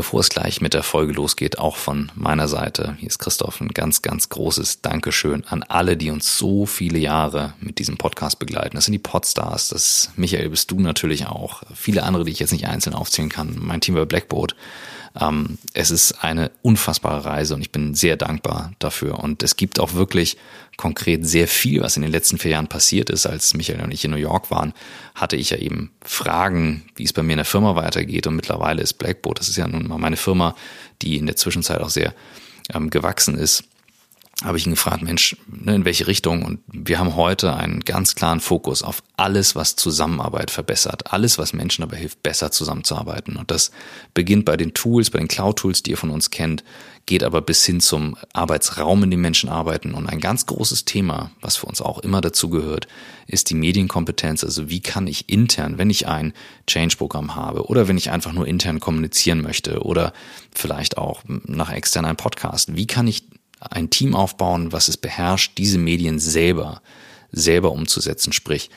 Bevor es gleich mit der Folge losgeht, auch von meiner Seite, hier ist Christoph, ein ganz, ganz großes Dankeschön an alle, die uns so viele Jahre mit diesem Podcast begleiten. Das sind die Podstars, das Michael bist du natürlich auch, viele andere, die ich jetzt nicht einzeln aufzählen kann, mein Team bei Blackboard. Ähm, es ist eine unfassbare Reise und ich bin sehr dankbar dafür. Und es gibt auch wirklich konkret sehr viel, was in den letzten vier Jahren passiert ist. Als Michael und ich in New York waren, hatte ich ja eben Fragen, wie es bei mir in der Firma weitergeht. Und mittlerweile ist Blackboard, das ist ja nun mal meine Firma, die in der Zwischenzeit auch sehr ähm, gewachsen ist habe ich ihn gefragt, Mensch, ne, in welche Richtung? Und wir haben heute einen ganz klaren Fokus auf alles, was Zusammenarbeit verbessert, alles, was Menschen dabei hilft, besser zusammenzuarbeiten. Und das beginnt bei den Tools, bei den Cloud-Tools, die ihr von uns kennt, geht aber bis hin zum Arbeitsraum, in dem Menschen arbeiten. Und ein ganz großes Thema, was für uns auch immer dazu gehört, ist die Medienkompetenz. Also wie kann ich intern, wenn ich ein Change-Programm habe oder wenn ich einfach nur intern kommunizieren möchte oder vielleicht auch nach extern ein Podcast, wie kann ich ein Team aufbauen, was es beherrscht, diese Medien selber, selber umzusetzen, sprich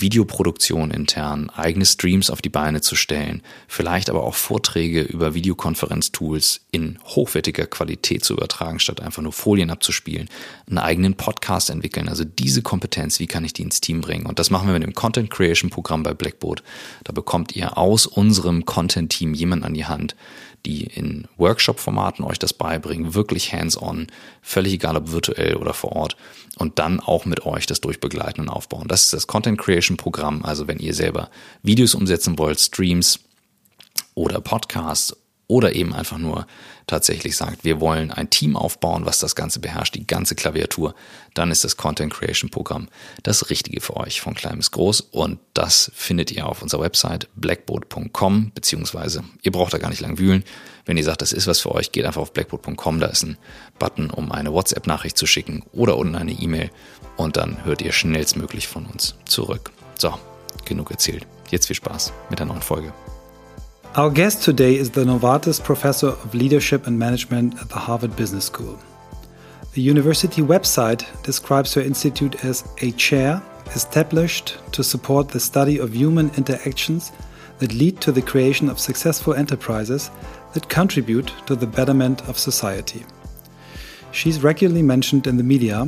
Videoproduktion intern, eigene Streams auf die Beine zu stellen, vielleicht aber auch Vorträge über Videokonferenztools in hochwertiger Qualität zu übertragen, statt einfach nur Folien abzuspielen, einen eigenen Podcast entwickeln. Also diese Kompetenz, wie kann ich die ins Team bringen? Und das machen wir mit dem Content Creation Programm bei Blackboard. Da bekommt ihr aus unserem Content Team jemanden an die Hand, die in Workshop-Formaten euch das beibringen, wirklich hands-on, völlig egal ob virtuell oder vor Ort und dann auch mit euch das durchbegleiten und aufbauen. Das ist das Content Creation Programm. Also wenn ihr selber Videos umsetzen wollt, Streams oder Podcasts oder eben einfach nur tatsächlich sagt, wir wollen ein Team aufbauen, was das Ganze beherrscht, die ganze Klaviatur, dann ist das Content Creation Programm das Richtige für euch von klein bis groß und das findet ihr auf unserer Website blackboard.com beziehungsweise ihr braucht da gar nicht lang wühlen. Wenn ihr sagt, das ist was für euch, geht einfach auf blackboard.com, da ist ein Button, um eine WhatsApp-Nachricht zu schicken oder unten eine E-Mail und dann hört ihr schnellstmöglich von uns zurück. So, genug erzählt. Jetzt viel Spaß mit der neuen Folge. Our guest today is the Novartis Professor of Leadership and Management at the Harvard Business School. The university website describes her institute as a chair established to support the study of human interactions that lead to the creation of successful enterprises that contribute to the betterment of society. She's regularly mentioned in the media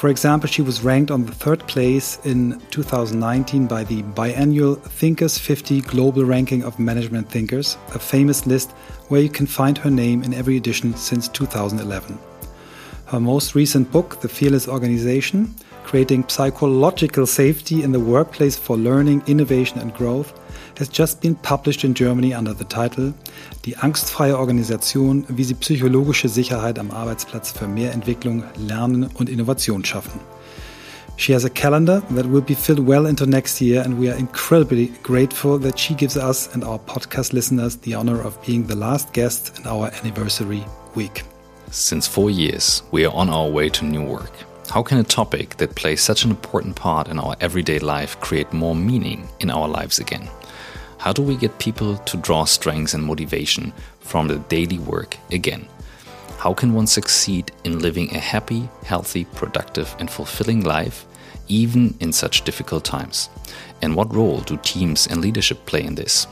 for example, she was ranked on the third place in 2019 by the biannual Thinkers 50 Global Ranking of Management Thinkers, a famous list where you can find her name in every edition since 2011. Her most recent book, The Fearless Organization, Creating Psychological Safety in the Workplace for Learning, Innovation and Growth, has just been published in Germany under the title Die angstfreie Organisation, wie sie psychologische Sicherheit am Arbeitsplatz für mehr Entwicklung, Lernen und Innovation schaffen. She has a calendar that will be filled well into next year, and we are incredibly grateful that she gives us and our podcast listeners the honor of being the last guest in our anniversary week. Since four years, we are on our way to new work. How can a topic that plays such an important part in our everyday life create more meaning in our lives again? How do we get people to draw strength and motivation from the daily work again? How can one succeed in living a happy, healthy, productive, and fulfilling life, even in such difficult times? And what role do teams and leadership play in this?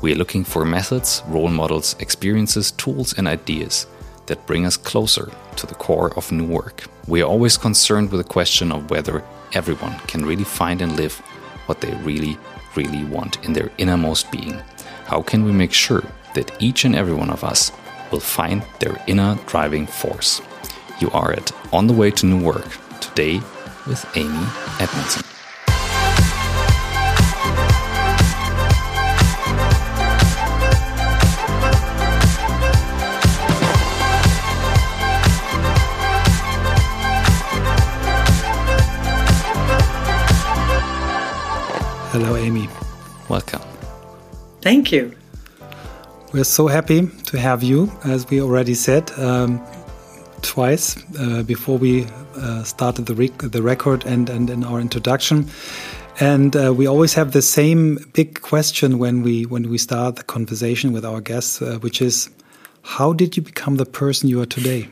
We are looking for methods, role models, experiences, tools, and ideas that bring us closer to the core of new work. We are always concerned with the question of whether everyone can really find and live what they really really want in their innermost being? How can we make sure that each and every one of us will find their inner driving force? You are at On the Way to New Work today with Amy Edmondson. Hello, Amy. Welcome. Thank you. We're so happy to have you, as we already said um, twice uh, before we uh, started the, rec the record and, and in our introduction. And uh, we always have the same big question when we when we start the conversation with our guests, uh, which is, how did you become the person you are today?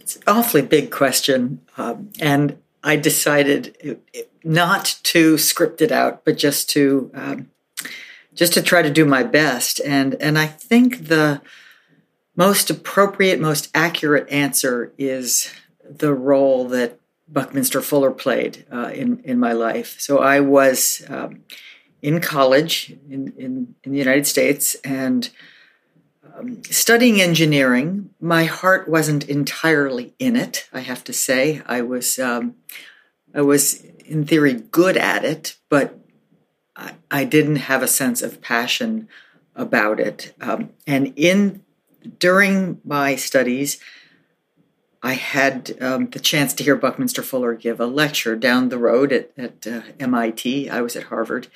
It's an awfully big question, um, and I decided not to script it out, but just to um, just to try to do my best. And and I think the most appropriate, most accurate answer is the role that Buckminster Fuller played uh, in in my life. So I was um, in college in, in, in the United States and um, studying engineering. My heart wasn't entirely in it. I have to say, I was um, I was in theory good at it, but I, I, didn't have a sense of passion about it. Um, and in during my studies, I had um, the chance to hear Buckminster Fuller give a lecture down the road at, at uh, MIT. I was at Harvard,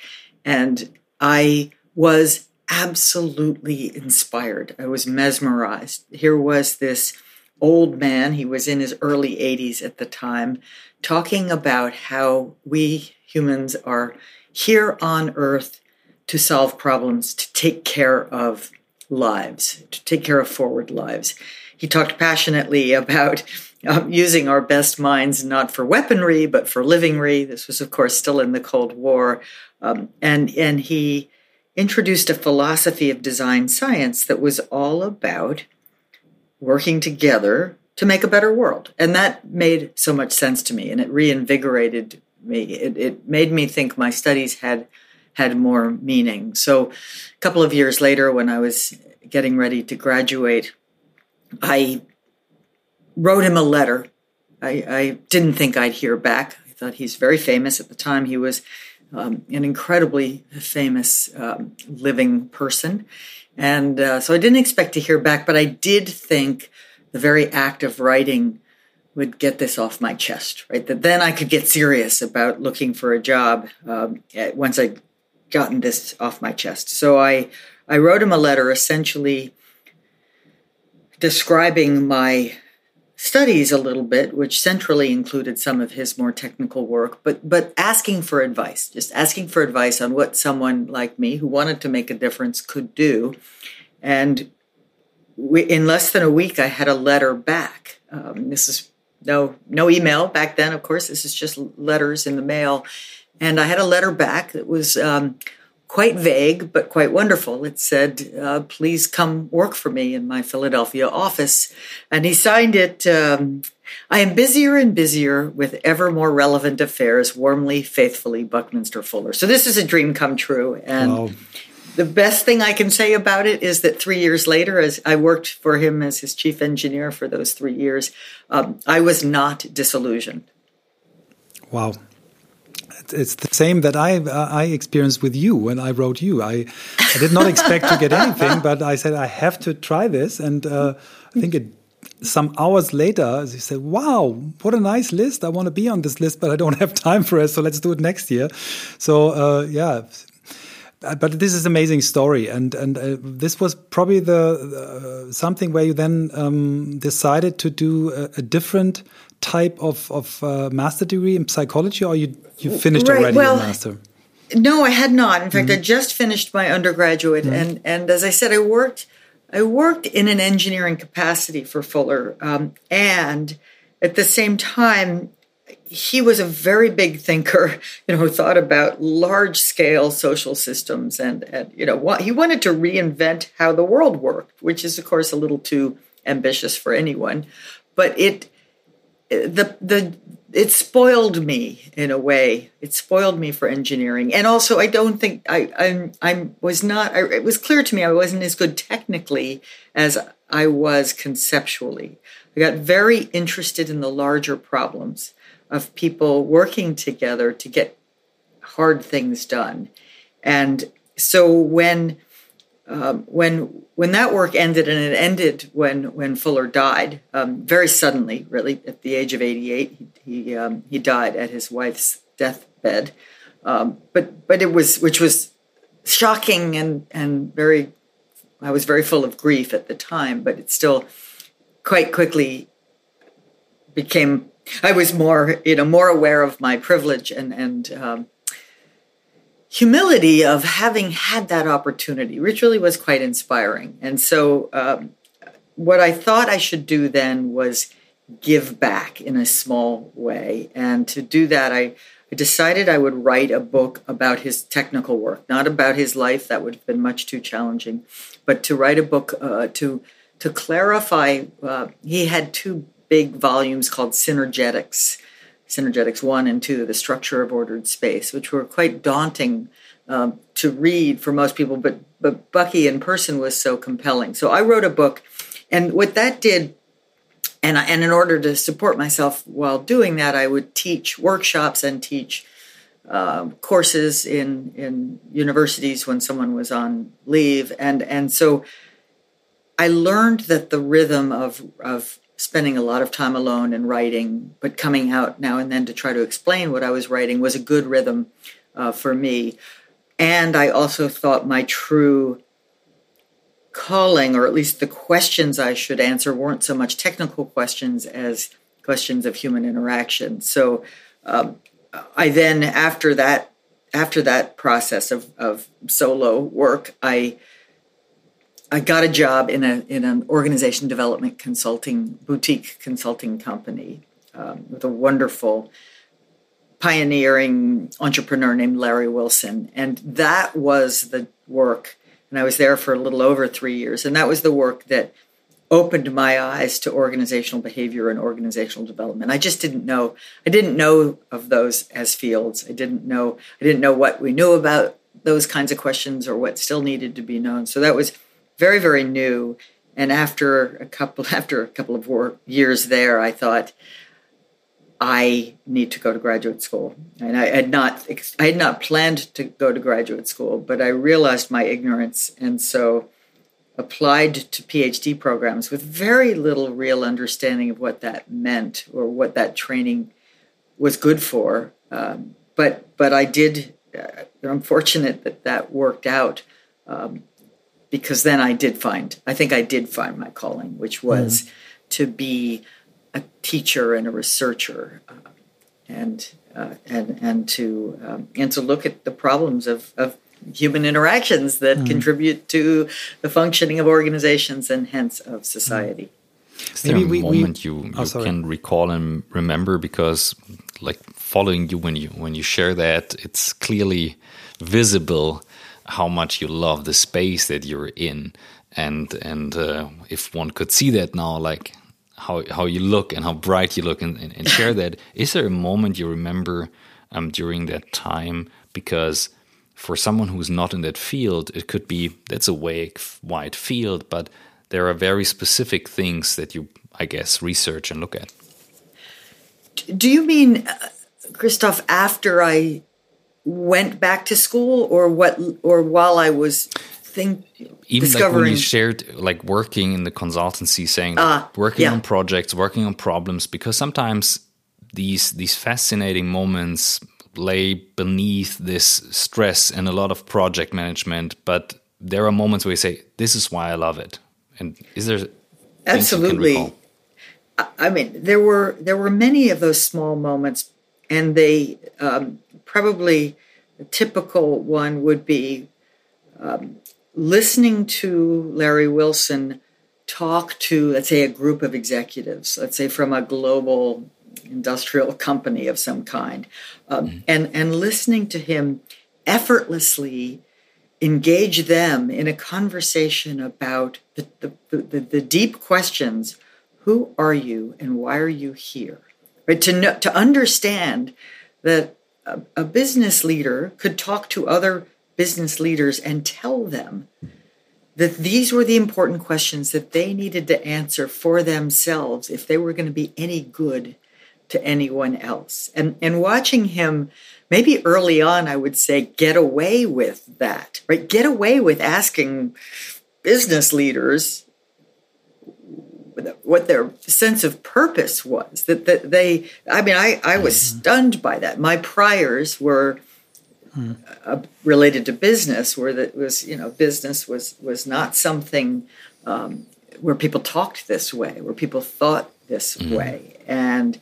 and I was absolutely inspired. I was mesmerized. Here was this old man, he was in his early 80s at the time, talking about how we humans are here on earth to solve problems, to take care of lives, to take care of forward lives. He talked passionately about um, using our best minds not for weaponry, but for livingry. This was, of course, still in the Cold War. Um, and, and he introduced a philosophy of design science that was all about working together to make a better world. And that made so much sense to me and it reinvigorated me. It, it made me think my studies had had more meaning. So a couple of years later when I was getting ready to graduate, I wrote him a letter. I, I didn't think I'd hear back. I thought he's very famous at the time. He was um, an incredibly famous um, living person. And uh, so I didn't expect to hear back, but I did think the very act of writing would get this off my chest, right? That then I could get serious about looking for a job um, once I'd gotten this off my chest. So I, I wrote him a letter essentially describing my studies a little bit, which centrally included some of his more technical work, but but asking for advice, just asking for advice on what someone like me who wanted to make a difference could do. And we, in less than a week, I had a letter back. Um, this is no no email back then, of course. This is just letters in the mail, and I had a letter back that was. Um, quite vague, but quite wonderful. It said, uh, Please come work for me in my Philadelphia office. And he signed it, um, I am busier and busier with ever more relevant affairs. Warmly, faithfully, Buckminster Fuller. So this is a dream come true. And wow. the best thing I can say about it is that three years later, as I worked for him as his chief engineer for those three years, um, I was not disillusioned. Wow it's the same that I uh, I experienced with you when I wrote you. I I did not expect to get anything, but I said I have to try this, and uh, I think it. Some hours later, he said, "Wow, what a nice list! I want to be on this list, but I don't have time for it. So let's do it next year." So uh, yeah, but this is amazing story, and and uh, this was probably the uh, something where you then um, decided to do a, a, different type of of uh, master degree in psychology, or you you finished right. already well, your master? No, I had not. In fact, mm -hmm. I just finished my undergraduate, mm -hmm. and and as I said, I worked I worked in an engineering capacity for Fuller, um, and at the same time, he was a very big thinker. You know, who thought about large scale social systems, and and you know, he wanted to reinvent how the world worked, which is of course a little too ambitious for anyone, but it the the it spoiled me in a way. It spoiled me for engineering, and also I don't think I I'm I was not. I, it was clear to me I wasn't as good technically as I was conceptually. I got very interested in the larger problems of people working together to get hard things done, and so when um, when when that work ended, and it ended when when Fuller died um, very suddenly, really at the age of 88, he he, um, he died at his wife's deathbed. Um, but but it was which was shocking and and very. I was very full of grief at the time, but it still quite quickly became. I was more you know more aware of my privilege and and um, humility of having had that opportunity, which really was quite inspiring. And so, um, what I thought I should do then was give back in a small way. And to do that, I, I decided I would write a book about his technical work, not about his life. That would have been much too challenging, but to write a book uh, to to clarify. Uh, he had two big volumes called Synergetics, Synergetics One and Two, the structure of ordered space, which were quite daunting um, to read for most people. But but Bucky in person was so compelling. So I wrote a book, and what that did and and in order to support myself while doing that, I would teach workshops and teach uh, courses in in universities when someone was on leave, and and so I learned that the rhythm of of spending a lot of time alone and writing, but coming out now and then to try to explain what I was writing was a good rhythm uh, for me. And I also thought my true calling, or at least the questions I should answer, weren't so much technical questions as questions of human interaction. So um, I then, after that, after that process of, of solo work, I I got a job in a in an organization development consulting boutique consulting company um, with a wonderful pioneering entrepreneur named Larry Wilson, and that was the work and I was there for a little over three years. And that was the work that opened my eyes to organizational behavior and organizational development. I just didn't know. I didn't know of those as fields. I didn't know. I didn't know what we knew about those kinds of questions or what still needed to be known. So that was very, very new. And after a couple, after a couple of work, years there, I thought, I need to go to graduate school. And I had not I had not planned to go to graduate school, but I realized my ignorance and so applied to PhD programs with very little real understanding of what that meant or what that training was good for. Um, but but I did. Uh, I'm fortunate that that worked out um, because then I did find. I think I did find my calling, which was mm. to be a teacher and a researcher, uh, and uh, and and to um, and to look at the problems of, of human interactions that mm. contribute to the functioning of organizations and hence of society. Is there Maybe a we, moment we, you, you oh, can recall and remember because like following you when you when you share that it's clearly visible how much you love the space that you're in and and uh, if one could see that now like how how you look and how bright you look and, and, and share that. Is there a moment you remember um, during that time? Because for someone who's not in that field, it could be that's a wide, wide field, but there are very specific things that you, I guess, research and look at. Do you mean, uh, Christoph, after I went back to school, or what, or while I was think even discovering like when you shared like working in the consultancy saying uh, working yeah. on projects working on problems because sometimes these these fascinating moments lay beneath this stress and a lot of project management but there are moments where you say this is why i love it. And is there absolutely. i mean there were there were many of those small moments and they um, probably a typical one would be um, listening to Larry Wilson talk to, let's say, a group of executives, let's say from a global industrial company of some kind, um, mm-hmm. and, and listening to him effortlessly engage them in a conversation about the, the, the, the deep questions who are you and why are you here? Right? To, know, to understand that a, a business leader could talk to other business leaders and tell them that these were the important questions that they needed to answer for themselves if they were going to be any good to anyone else. And and watching him maybe early on I would say get away with that. Right? Get away with asking business leaders what their sense of purpose was that, that they i mean i, I was mm-hmm. stunned by that my priors were uh, related to business, where that was you know business was was not something um, where people talked this way, where people thought this mm-hmm. way, and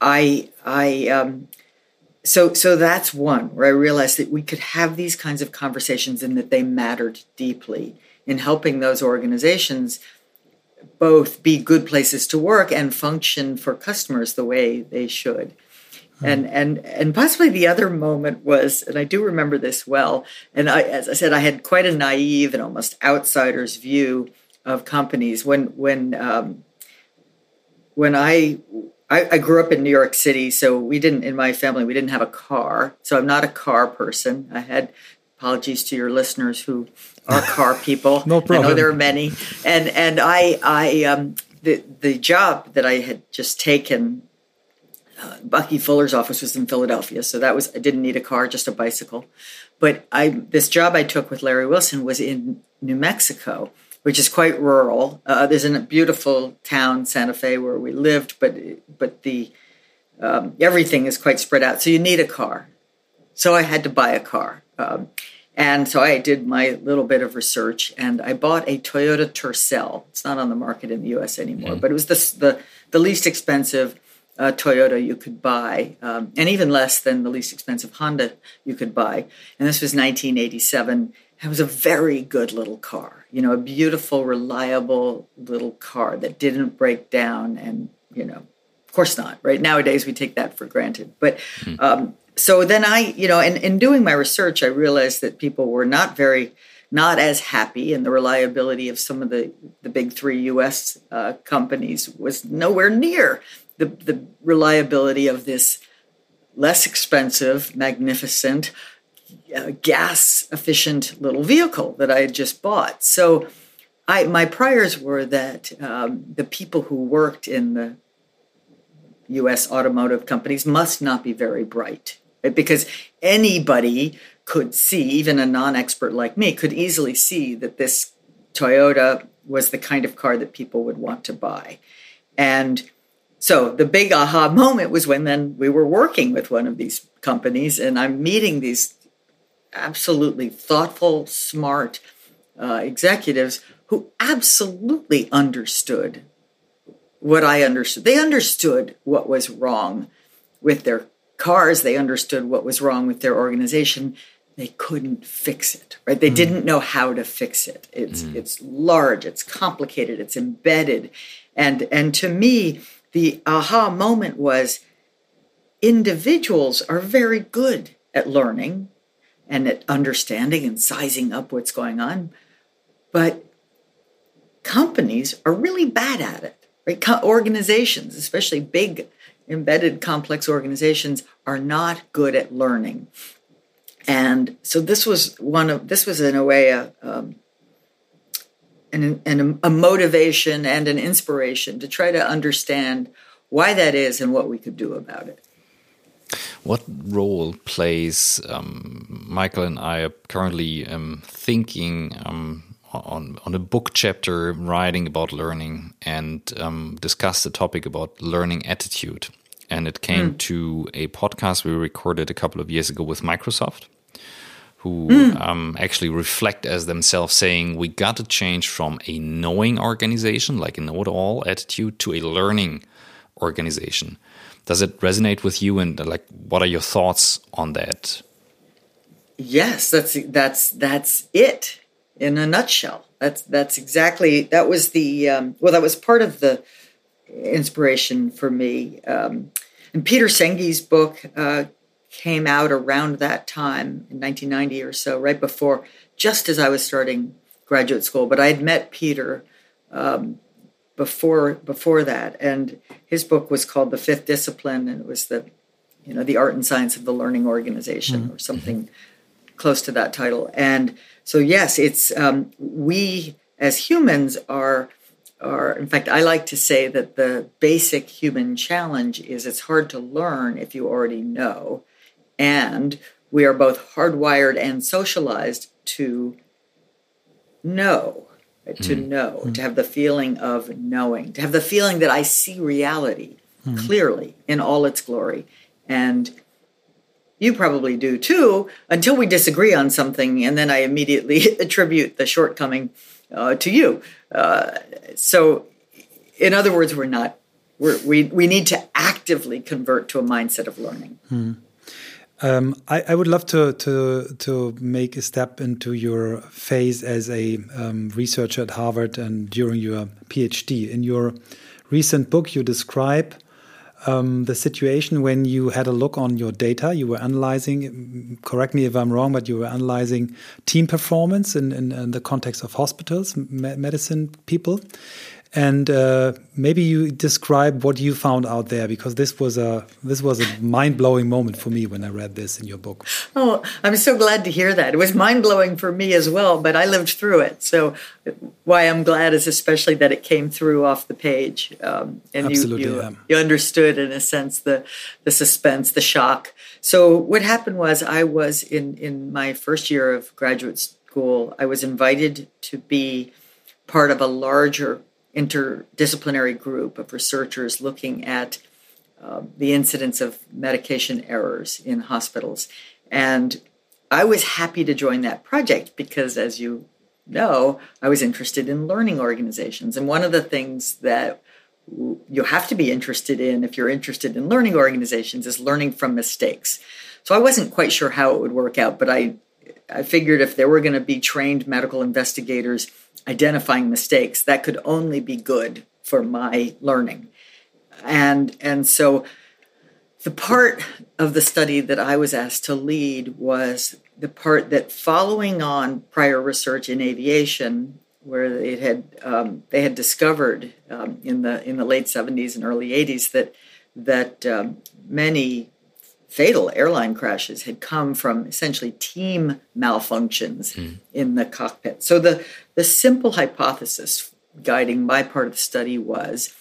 I I um, so so that's one where I realized that we could have these kinds of conversations and that they mattered deeply in helping those organizations both be good places to work and function for customers the way they should. And and and possibly the other moment was, and I do remember this well. And I, as I said, I had quite a naive and almost outsider's view of companies when when um, when I, I I grew up in New York City, so we didn't in my family we didn't have a car, so I'm not a car person. I had apologies to your listeners who are car people. no problem. I know there are many, and and I I um the the job that I had just taken. Uh, Bucky Fuller's office was in Philadelphia, so that was I didn't need a car, just a bicycle. But I this job I took with Larry Wilson was in New Mexico, which is quite rural. Uh, there's a beautiful town, Santa Fe, where we lived, but but the um, everything is quite spread out. So you need a car. So I had to buy a car, um, and so I did my little bit of research, and I bought a Toyota Tercel. It's not on the market in the U.S. anymore, mm. but it was the the, the least expensive. Uh, Toyota you could buy, um, and even less than the least expensive Honda you could buy. And this was 1987. It was a very good little car, you know, a beautiful, reliable little car that didn't break down. And, you know, of course not, right? Nowadays we take that for granted. But mm-hmm. um, so then I, you know, in, in doing my research, I realized that people were not very, not as happy, and the reliability of some of the, the big three US uh, companies was nowhere near the, the reliability of this less expensive, magnificent, uh, gas efficient little vehicle that I had just bought. So I, my priors were that um, the people who worked in the US automotive companies must not be very bright, right? because anybody could see, even a non expert like me, could easily see that this Toyota was the kind of car that people would want to buy. And so the big aha moment was when then we were working with one of these companies and I'm meeting these absolutely thoughtful, smart uh, executives who absolutely understood what I understood. They understood what was wrong with their cars, they understood what was wrong with their organization. They couldn't fix it, right? They mm. didn't know how to fix it. It's mm. it's large, it's complicated, it's embedded. And and to me, the aha moment was individuals are very good at learning and at understanding and sizing up what's going on. But companies are really bad at it. Right? Co- organizations, especially big, embedded, complex organizations, are not good at learning. And so this was one of this was in a way a um, an, a motivation and an inspiration to try to understand why that is and what we could do about it. What role plays um, Michael and I are currently um, thinking um, on on a book chapter writing about learning and um, discuss the topic about learning attitude. And it came mm. to a podcast we recorded a couple of years ago with Microsoft, who mm. um, actually reflect as themselves saying we got to change from a knowing organization, like a know-it-all attitude, to a learning organization. Does it resonate with you? And like, what are your thoughts on that? Yes, that's that's that's it in a nutshell. That's that's exactly that was the um, well, that was part of the inspiration for me. Um, and Peter Senge's book uh, came out around that time in 1990 or so, right before, just as I was starting graduate school. But I had met Peter um, before before that, and his book was called The Fifth Discipline, and it was the you know the art and science of the learning organization mm-hmm. or something close to that title. And so yes, it's um, we as humans are are in fact I like to say that the basic human challenge is it's hard to learn if you already know, and we are both hardwired and socialized to know mm. to know, mm. to have the feeling of knowing, to have the feeling that I see reality mm. clearly in all its glory. And you probably do too, until we disagree on something, and then I immediately attribute the shortcoming uh, to you. Uh, so, in other words, we're not. We're, we we need to actively convert to a mindset of learning. Mm. Um, I, I, would love to, to to make a step into your phase as a um, researcher at Harvard and during your PhD. In your recent book, you describe um, the situation when you had a look on your data. You were analyzing, correct me if I'm wrong, but you were analyzing team performance in, in, in the context of hospitals, me medicine people. And uh, maybe you describe what you found out there because this was a this was a mind blowing moment for me when I read this in your book. Oh, I'm so glad to hear that. It was mind blowing for me as well, but I lived through it. So why I'm glad is especially that it came through off the page, um, and Absolutely, you you, yeah. you understood in a sense the the suspense, the shock. So what happened was I was in in my first year of graduate school. I was invited to be part of a larger interdisciplinary group of researchers looking at uh, the incidence of medication errors in hospitals. And I was happy to join that project because, as you know, I was interested in learning organizations. And one of the things that you have to be interested in if you're interested in learning organizations is learning from mistakes. So I wasn't quite sure how it would work out, but I I figured if there were going to be trained medical investigators identifying mistakes, that could only be good for my learning. And and so the part of the study that I was asked to lead was the part that following on prior research in aviation, where it had um, they had discovered um, in the in the late 70s and early 80s that that um, many fatal airline crashes had come from essentially team malfunctions mm. in the cockpit. So the the simple hypothesis guiding my part of the study was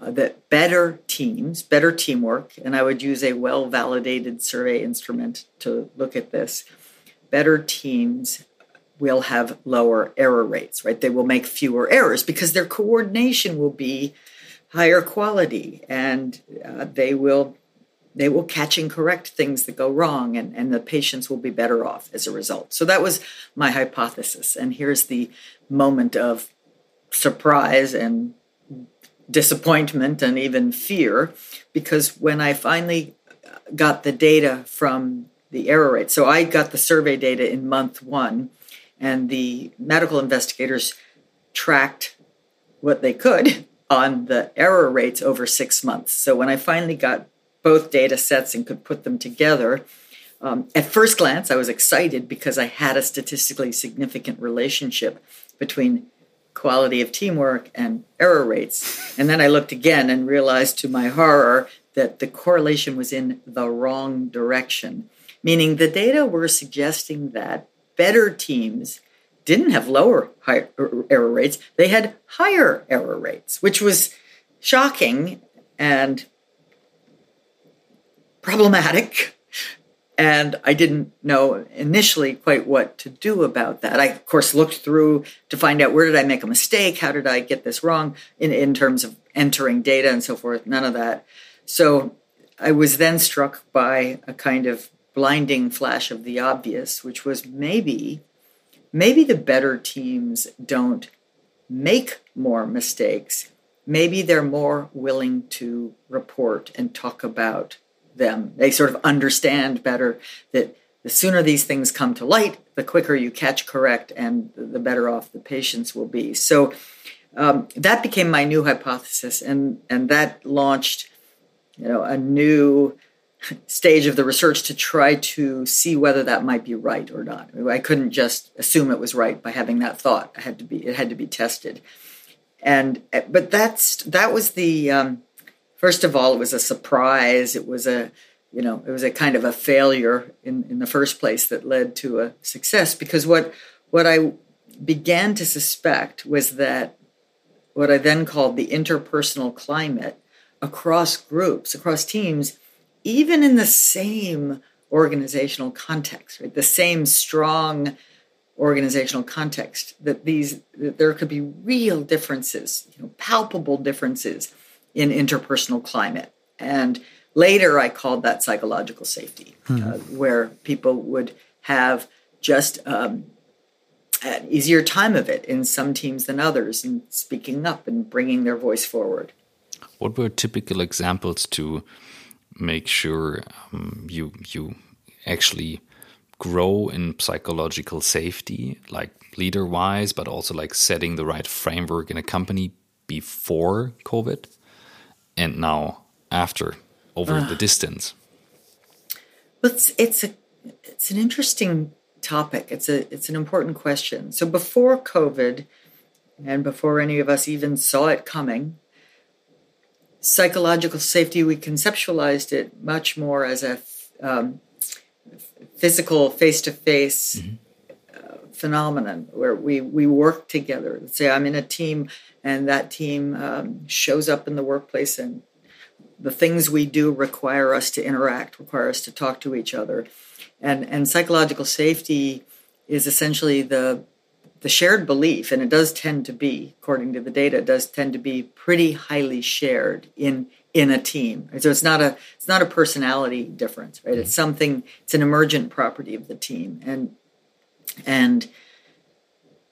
uh, that better teams, better teamwork, and I would use a well validated survey instrument to look at this, better teams will have lower error rates, right? They will make fewer errors because their coordination will be higher quality and uh, they will they will catch and correct things that go wrong and, and the patients will be better off as a result. So that was my hypothesis. And here's the moment of surprise and disappointment and even fear because when i finally got the data from the error rate so i got the survey data in month one and the medical investigators tracked what they could on the error rates over six months. So when i finally got both data sets and could put them together. Um, at first glance, I was excited because I had a statistically significant relationship between quality of teamwork and error rates. And then I looked again and realized to my horror that the correlation was in the wrong direction, meaning the data were suggesting that better teams didn't have lower error rates, they had higher error rates, which was shocking and problematic. And I didn't know initially quite what to do about that. I, of course, looked through to find out where did I make a mistake? How did I get this wrong in, in terms of entering data and so forth? None of that. So I was then struck by a kind of blinding flash of the obvious, which was maybe, maybe the better teams don't make more mistakes. Maybe they're more willing to report and talk about them. They sort of understand better that the sooner these things come to light, the quicker you catch correct, and the better off the patients will be. So um, that became my new hypothesis, and and that launched, you know, a new stage of the research to try to see whether that might be right or not. I couldn't just assume it was right by having that thought. I had to be it had to be tested, and but that's that was the um, first of all, it was a surprise. It was a, you know, it was a kind of a failure in, in the first place that led to a success. Because what what I began to suspect was that what I then called the interpersonal climate across groups, across teams, even in the same organizational context, right? The same strong organizational context, that these that there could be real differences, you know, palpable differences in interpersonal climate. And later I called that psychological safety, mm-hmm. uh, where people would have just um, an easier time of it in some teams than others and speaking up and bringing their voice forward. What were typical examples to make sure um, you you actually grow in psychological safety, like leader wise, but also like setting the right framework in a company before COVID? And now after over uh, the distance? It's it's a it's an interesting topic. It's a it's an important question. So before COVID, and before any of us even saw it coming, psychological safety we conceptualized it much more as a um, physical face to face phenomenon where we we work together. Let's say I'm in a team and that team um, shows up in the workplace and the things we do require us to interact, require us to talk to each other, and and psychological safety is essentially the the shared belief, and it does tend to be, according to the data, does tend to be pretty highly shared in in a team. So it's not a it's not a personality difference, right? It's something. It's an emergent property of the team, and and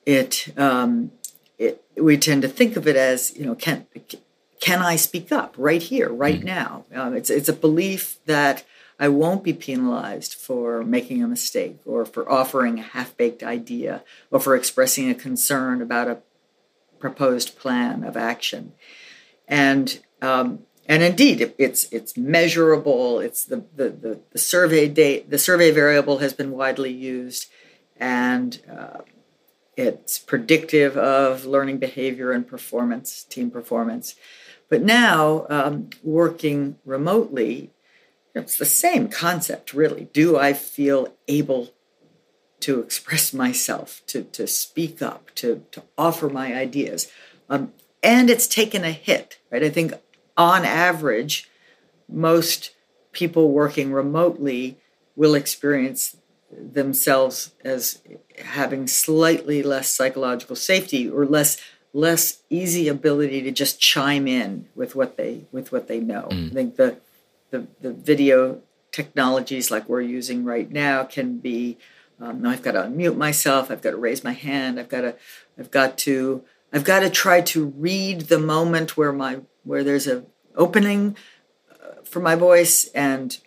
it um, it we tend to think of it as you know can can I speak up right here, right mm. now? Um, it's it's a belief that I won't be penalized for making a mistake or for offering a half baked idea or for expressing a concern about a proposed plan of action. And um, and indeed, it's it's measurable. It's the, the the, the survey date. The survey variable has been widely used, and uh, it's predictive of learning behavior and performance, team performance. But now, um, working remotely, it's the same concept, really. Do I feel able to express myself, to, to speak up, to, to offer my ideas? Um, and it's taken a hit, right? I think on average, most people working remotely will experience themselves as having slightly less psychological safety or less less easy ability to just chime in with what they with what they know. Mm. I think the, the the video technologies like we're using right now can be um, I've got to unmute myself, I've got to raise my hand, I've got to I've got to I've got to try to read the moment where my where there's a opening uh, for my voice and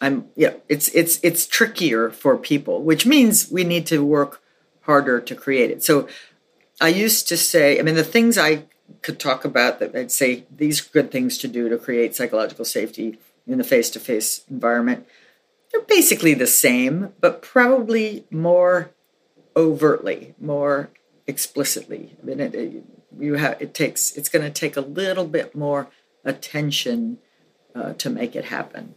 I'm yeah, it's it's it's trickier for people, which means we need to work harder to create it. So I used to say, I mean, the things I could talk about that I'd say these good things to do to create psychological safety in the face-to-face environment. They're basically the same, but probably more overtly, more explicitly. I mean, it, it you have it takes it's going to take a little bit more attention uh, to make it happen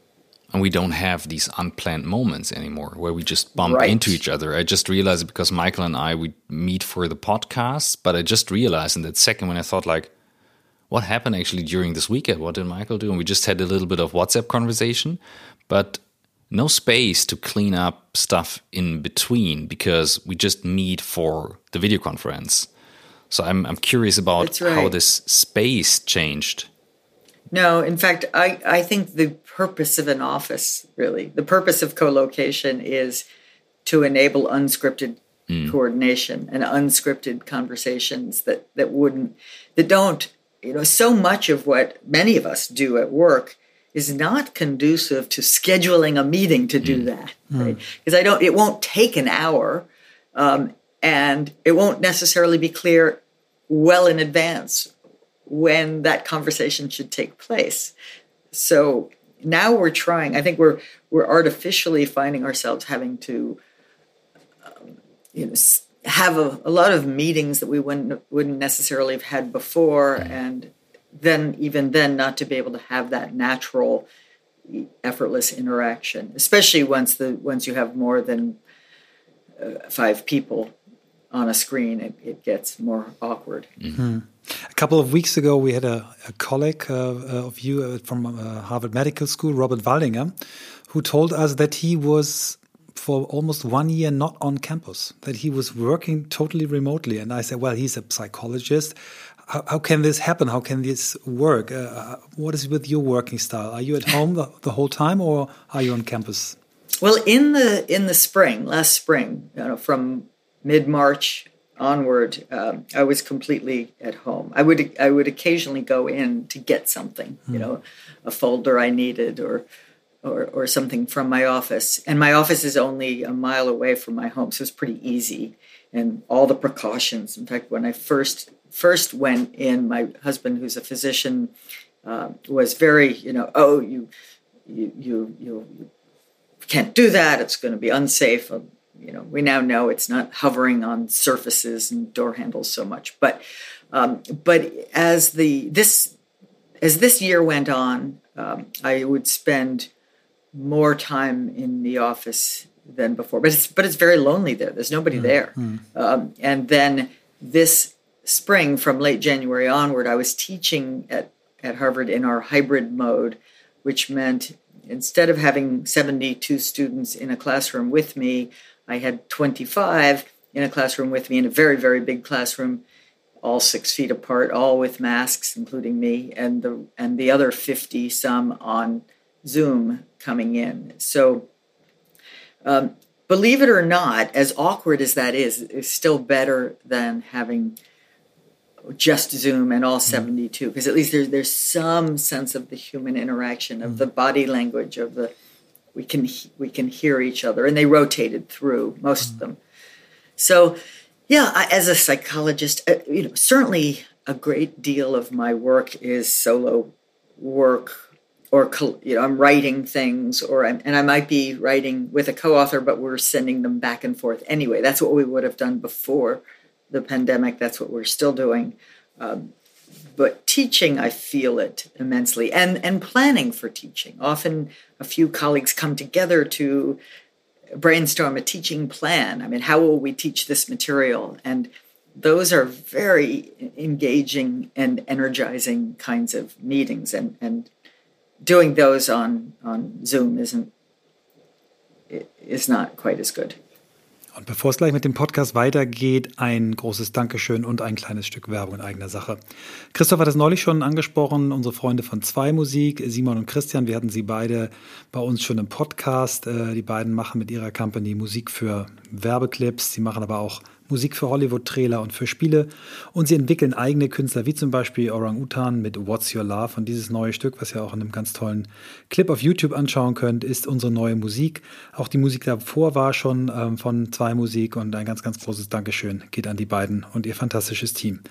and we don't have these unplanned moments anymore where we just bump right. into each other. I just realized it because Michael and I we meet for the podcast, but I just realized in that second when I thought like, what happened actually during this weekend? What did Michael do? And we just had a little bit of WhatsApp conversation, but no space to clean up stuff in between because we just meet for the video conference. So I'm I'm curious about right. how this space changed. No, in fact, I, I think the purpose of an office, really, the purpose of co location is to enable unscripted mm. coordination and unscripted conversations that, that wouldn't, that don't, you know, so much of what many of us do at work is not conducive to scheduling a meeting to do mm. that, right? Because mm. I don't, it won't take an hour um, and it won't necessarily be clear well in advance when that conversation should take place. So now we're trying. I think we're we're artificially finding ourselves having to, um, you know, have a, a, lot of meetings that we wouldn't wouldn't necessarily have had before, and then even then not to be able to have that natural, effortless interaction, especially once the once you have more than uh, five people on a screen, it, it gets more awkward. Mm-hmm. A couple of weeks ago, we had a, a colleague uh, uh of you uh, from uh, Harvard Medical School, Robert Waldinger, who told us that he was for almost one year not on campus, that he was working totally remotely. And I said, well, he's a psychologist. How, how can this happen? How can this work? Uh, what is with your working style? Are you at home the, the whole time or are you on campus? Well, in the in the spring, last spring, you know, from mid March onward, um, I was completely at home. I would I would occasionally go in to get something, mm. you hmm. know, a folder I needed or, or or something from my office. And my office is only a mile away from my home, so it's pretty easy. And all the precautions. In fact, when I first first went in, my husband, who's a physician, uh, was very, you know, oh, you, you, you, you can't do that. It's going to be unsafe. Uh, you know, we now know it's not hovering on surfaces and door handles so much. But, um, but as the this as this year went on, um, I would spend more time in the office than before. But it's but it's very lonely there. There's nobody mm there. mm Um, and then this spring, from late January onward, I was teaching at at Harvard in our hybrid mode, which meant instead of having 72 students in a classroom with me, I had 25 in a classroom with me in a very very big classroom all six feet apart, all with masks, including me, and the and the other fifty some on Zoom coming in. So, um, believe it or not, as awkward as that is, is still better than having just Zoom and all mm-hmm. 72 because at least there's there's some sense of the human interaction of the mm-hmm. body language of the we can we can hear each other and they rotated through most of mm-hmm. them so yeah, I, as a psychologist, uh, you know, certainly a great deal of my work is solo work, or you know, I'm writing things, or I'm, and I might be writing with a co-author, but we're sending them back and forth anyway. That's what we would have done before the pandemic. That's what we're still doing. Um, but teaching, I feel it immensely, and and planning for teaching. Often, a few colleagues come together to brainstorm a teaching plan. I mean, how will we teach this material? And those are very engaging and energizing kinds of meetings, and, and doing those on, on Zoom isn't is not quite as good. Und bevor es gleich mit dem Podcast weitergeht, ein großes Dankeschön und ein kleines Stück Werbung in eigener Sache. Christoph hat es neulich schon angesprochen, unsere Freunde von Zwei Musik, Simon und Christian, wir hatten sie beide bei uns schon im Podcast. Äh, die beiden machen mit ihrer Company Musik für Werbeclips, sie machen aber auch Musik für Hollywood-Trailer und für Spiele. Und sie entwickeln eigene Künstler, wie zum Beispiel Orang Utan mit What's Your Love. Und dieses neue Stück, was ihr auch in einem ganz tollen Clip auf YouTube anschauen könnt, ist unsere neue Musik. Auch die Musik davor war schon ähm, von zwei Musik und ein ganz, ganz großes Dankeschön geht an die beiden und ihr fantastisches Team.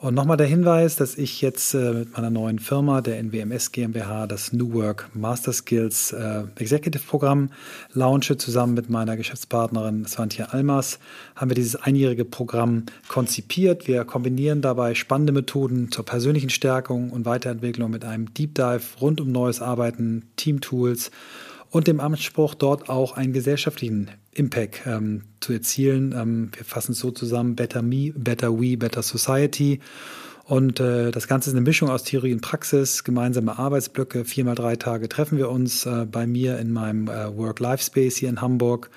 Und nochmal der Hinweis, dass ich jetzt äh, mit meiner neuen Firma, der NWMS GmbH, das New Work Master Skills äh, Executive Programm launche. Zusammen mit meiner Geschäftspartnerin Svantje Almas haben wir dieses einjährige Programm konzipiert. Wir kombinieren dabei spannende Methoden zur persönlichen Stärkung und Weiterentwicklung mit einem Deep Dive rund um neues Arbeiten, Team-Tools und dem Anspruch, dort auch einen gesellschaftlichen Impact ähm, zu erzielen. Ähm, wir fassen es so zusammen, Better Me, Better We, Better Society. Und äh, das Ganze ist eine Mischung aus Theorie und Praxis, gemeinsame Arbeitsblöcke. Viermal drei Tage treffen wir uns äh, bei mir in meinem äh, Work-Life-Space hier in Hamburg.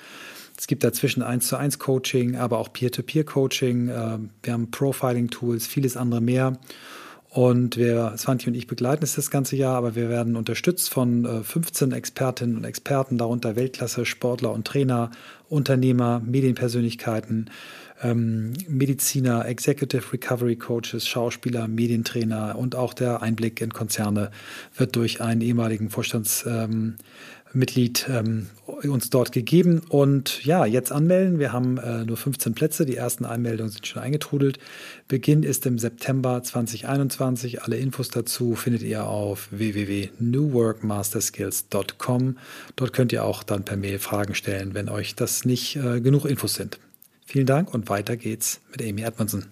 Es gibt dazwischen 1 zu 1 Coaching, aber auch Peer-to-Peer-Coaching. Äh, wir haben Profiling-Tools, vieles andere mehr. Und wir, Svanti und ich begleiten es das ganze Jahr, aber wir werden unterstützt von 15 äh, Expertinnen und Experten, darunter Weltklasse, Sportler und Trainer, Unternehmer, Medienpersönlichkeiten, ähm, Mediziner, Executive Recovery Coaches, Schauspieler, Medientrainer und auch der Einblick in Konzerne wird durch einen ehemaligen Vorstands ähm, Mitglied ähm, uns dort gegeben. Und ja, jetzt anmelden. Wir haben äh, nur 15 Plätze. Die ersten Einmeldungen sind schon eingetrudelt. Beginn ist im September 2021. Alle Infos dazu findet ihr auf www.newworkmasterskills.com. Dort könnt ihr auch dann per Mail Fragen stellen, wenn euch das nicht äh, genug Infos sind. Vielen Dank und weiter geht's mit Amy Edmondson.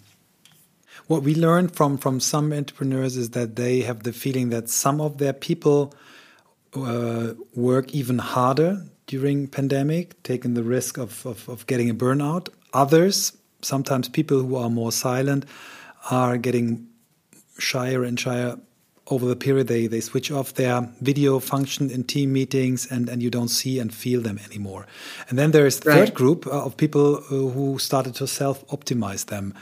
What we learned from, from some entrepreneurs is that they have the feeling that some of their people uh, work even harder during pandemic, taking the risk of, of, of getting a burnout. Others, sometimes people who are more silent, are getting shyer and shyer over the period they, they switch off their video function in team meetings and, and you don't see and feel them anymore and then there is the right. third group uh, of people uh, who started to self-optimize them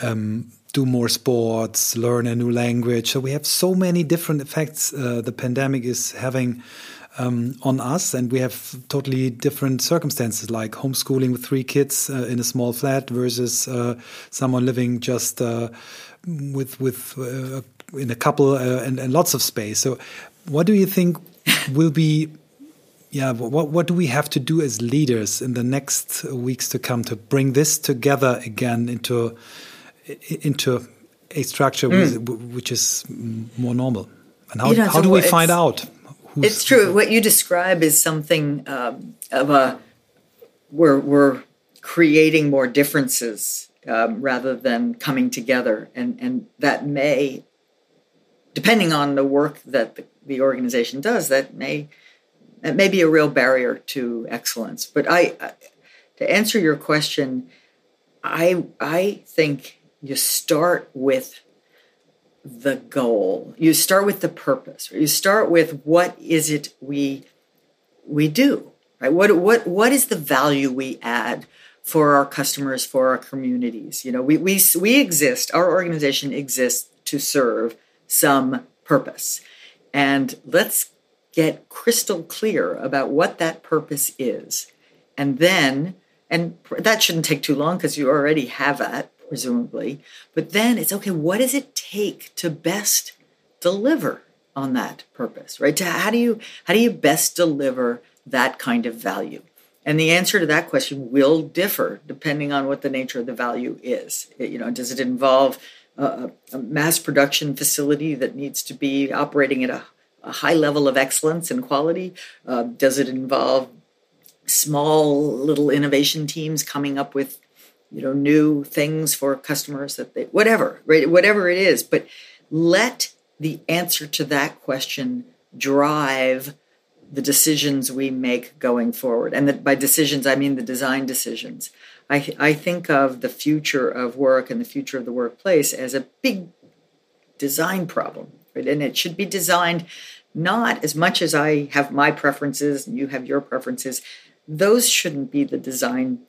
um, do more sports, learn a new language. So we have so many different effects uh, the pandemic is having um, on us, and we have totally different circumstances, like homeschooling with three kids uh, in a small flat versus uh, someone living just uh, with with uh, in a couple uh, and, and lots of space. So, what do you think will be? Yeah, what what do we have to do as leaders in the next weeks to come to bring this together again into into a structure mm. which is more normal. And how, you know, how so do we find out? it's true. What you describe is something um, of a we're we're creating more differences um, rather than coming together, and and that may, depending on the work that the, the organization does, that may that may be a real barrier to excellence. But I, to answer your question, I I think you start with the goal. You start with the purpose. You start with what is it we we do, right? What what what is the value we add for our customers, for our communities? You know, we we we exist. Our organization exists to serve some purpose, and let's get crystal clear about what that purpose is, and then and that shouldn't take too long because you already have that presumably. But then it's okay, what does it take to best deliver on that purpose, right? To how do you how do you best deliver that kind of value? And the answer to that question will differ depending on what the nature of the value is. It, you know, does it involve a, a, mass production facility that needs to be operating at a, a high level of excellence and quality? Uh, does it involve small little innovation teams coming up with you know new things for customers that they whatever right whatever it is but let the answer to that question drive the decisions we make going forward. And that by decisions i mean the design decisions. I, I think of the future of work and the future of the workplace as a big design problem right? And it should be designed not as much as i have my preferences and you have your preferences. Those shouldn't be the design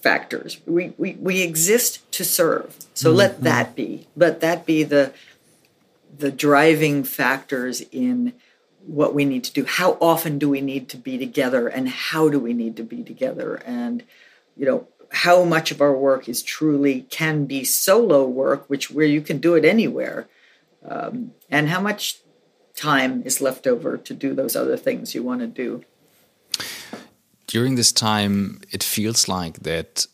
factors. We, we, we exist to serve. So mm-hmm. let that be. Let that be the the driving factors in what we need to do. How often do we need to be together and how do we need to be together? And you know, how much of our work is truly can be solo work, which where you can do it anywhere, um, and how much time is left over to do those other things you want to do during this time, it feels like that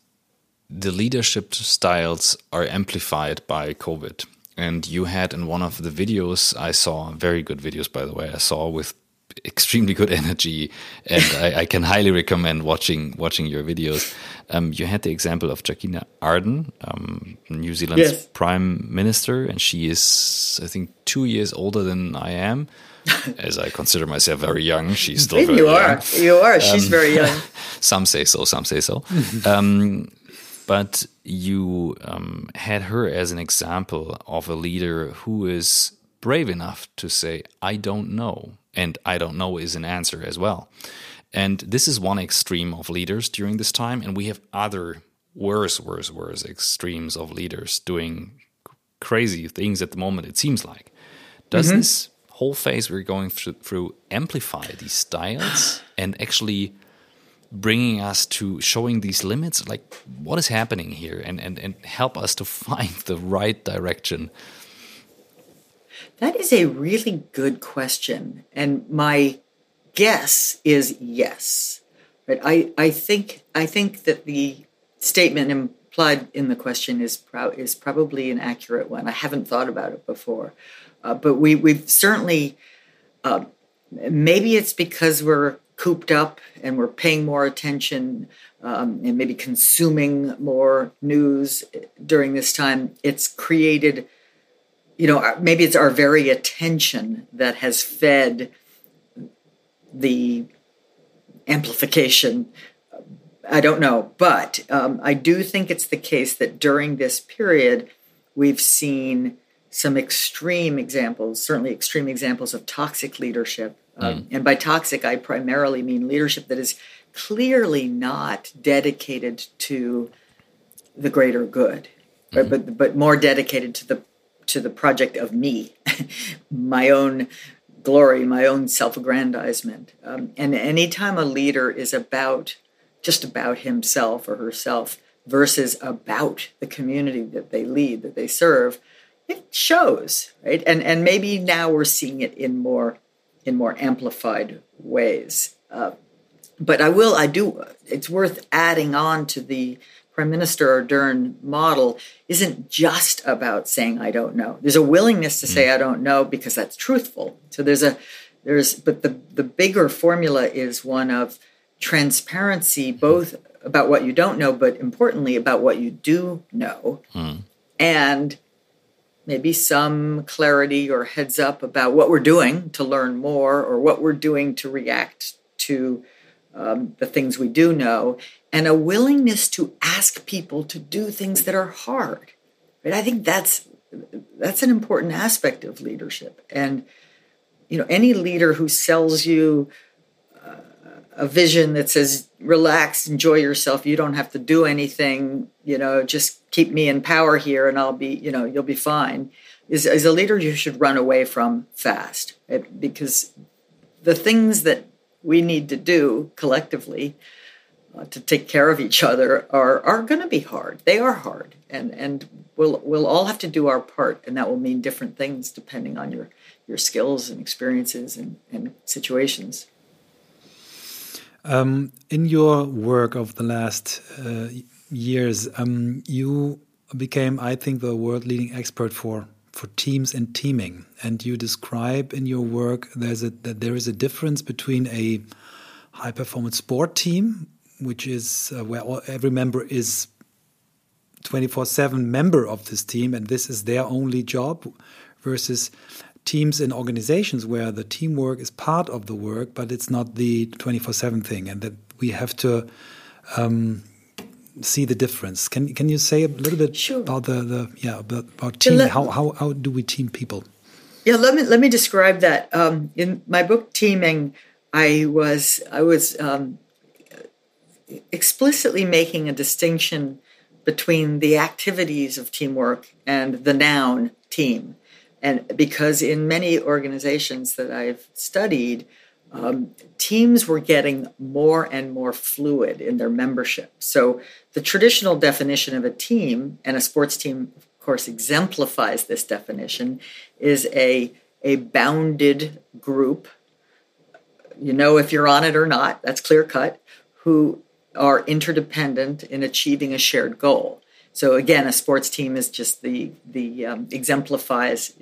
the leadership styles are amplified by COVID. And you had in one of the videos I saw, very good videos, by the way, I saw with extremely good energy, and I, I, can highly recommend watching watching your videos. Um, you had the example of Jacinda Ardern, um, New Zealand's yes. prime minister, and she is, I think, two years older than I am. As I consider myself very young, she's still very you young. are. You are. She's um, very young. some say so. Some say so. Um, but you um, had her as an example of a leader who is brave enough to say, I don't know. And I don't know is an answer as well. And this is one extreme of leaders during this time. And we have other worse, worse, worse extremes of leaders doing crazy things at the moment, it seems like. Does mm-hmm. this whole phase we're going through amplify these styles and actually bringing us to showing these limits like what is happening here and, and, and help us to find the right direction that is a really good question and my guess is yes. Right i, I think i think that the statement implied in the question is pro- is probably an accurate one. I haven't thought about it before. Uh, but we we've certainly uh, maybe it's because we're cooped up and we're paying more attention um, and maybe consuming more news during this time, it's created, you know, maybe it's our very attention that has fed the amplification. I don't know, but um, I do think it's the case that during this period, we've seen some extreme examples, certainly extreme examples of toxic leadership um, mm. And by toxic, I primarily mean leadership that is clearly not dedicated to the greater good, mm. right? but but more dedicated to the to the project of me, my own glory, my own self-aggrandizement. Um, and anytime a leader is about just about himself or herself versus about the community that they lead, that they serve, it shows, right? And and maybe now we're seeing it in more in more amplified ways. Uh, but I will, I do, it's worth adding on to the Prime Minister Ardern model isn't just about saying I don't know. There's a willingness to say I don't know because that's truthful. So there's a there's but the the bigger formula is one of transparency both about what you don't know but importantly about what you do know. Mm. And maybe some clarity or heads up about what we're doing to learn more or what we're doing to react to um, the things we do know, and a willingness to ask people to do things that are hard. Right? I think that's that's an important aspect of leadership. And you know, any leader who sells you uh, a vision that says relax, enjoy yourself, you don't have to do anything, you know, just keep me in power here and I'll be, you know, you'll be fine. Is, is a leader you should run away from fast it, because the things that we need to do collectively uh, to take care of each other are are going to be hard. They are hard, and and we'll we'll all have to do our part, and that will mean different things depending on your your skills and experiences and, and situations. Um, in your work of the last uh, years, um, you became, I think, the world leading expert for for teams and teaming. And you describe in your work there's a, that there is a difference between a high performance sport team, which is uh, where all, every member is 24 7 member of this team and this is their only job, versus teams and organizations where the teamwork is part of the work, but it's not the 24 7 thing. And that we have to. Um, see the difference. Can can you say a little bit sure. about the, the yeah about, about team? Let, how, how how do we team people? Yeah, let me let me describe that. Um, in my book Teaming, I was I was um, explicitly making a distinction between the activities of teamwork and the noun team, and because in many organizations that I've studied um, teams were getting more and more fluid in their membership. So the traditional definition of a team, and a sports team, of course, exemplifies this definition, is a, a bounded group. You know if you're on it or not, that's clear cut, who are interdependent in achieving a shared goal. So again, a sports team is just the the um, exemplifies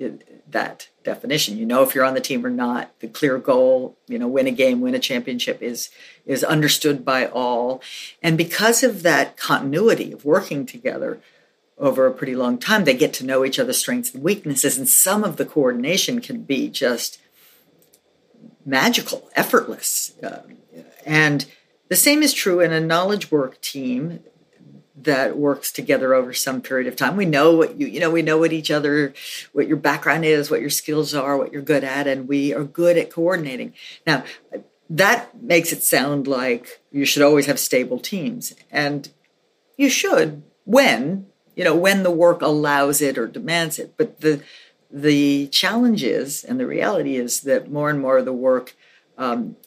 that definition. You know if you're on the team or not. The clear goal, you know, win a game, win a championship is is understood by all. And because of that continuity of working together over a pretty long time, they get to know each other's strengths and weaknesses. And some of the coordination can be just magical, effortless. Uh, and the same is true in a knowledge work team that works together over some period of time. We know what you you know we know what each other what your background is, what your skills are, what you're good at and we are good at coordinating. Now, that makes it sound like you should always have stable teams and you should when, you know, when the work allows it or demands it. But the the challenge is and the reality is that more and more of the work um,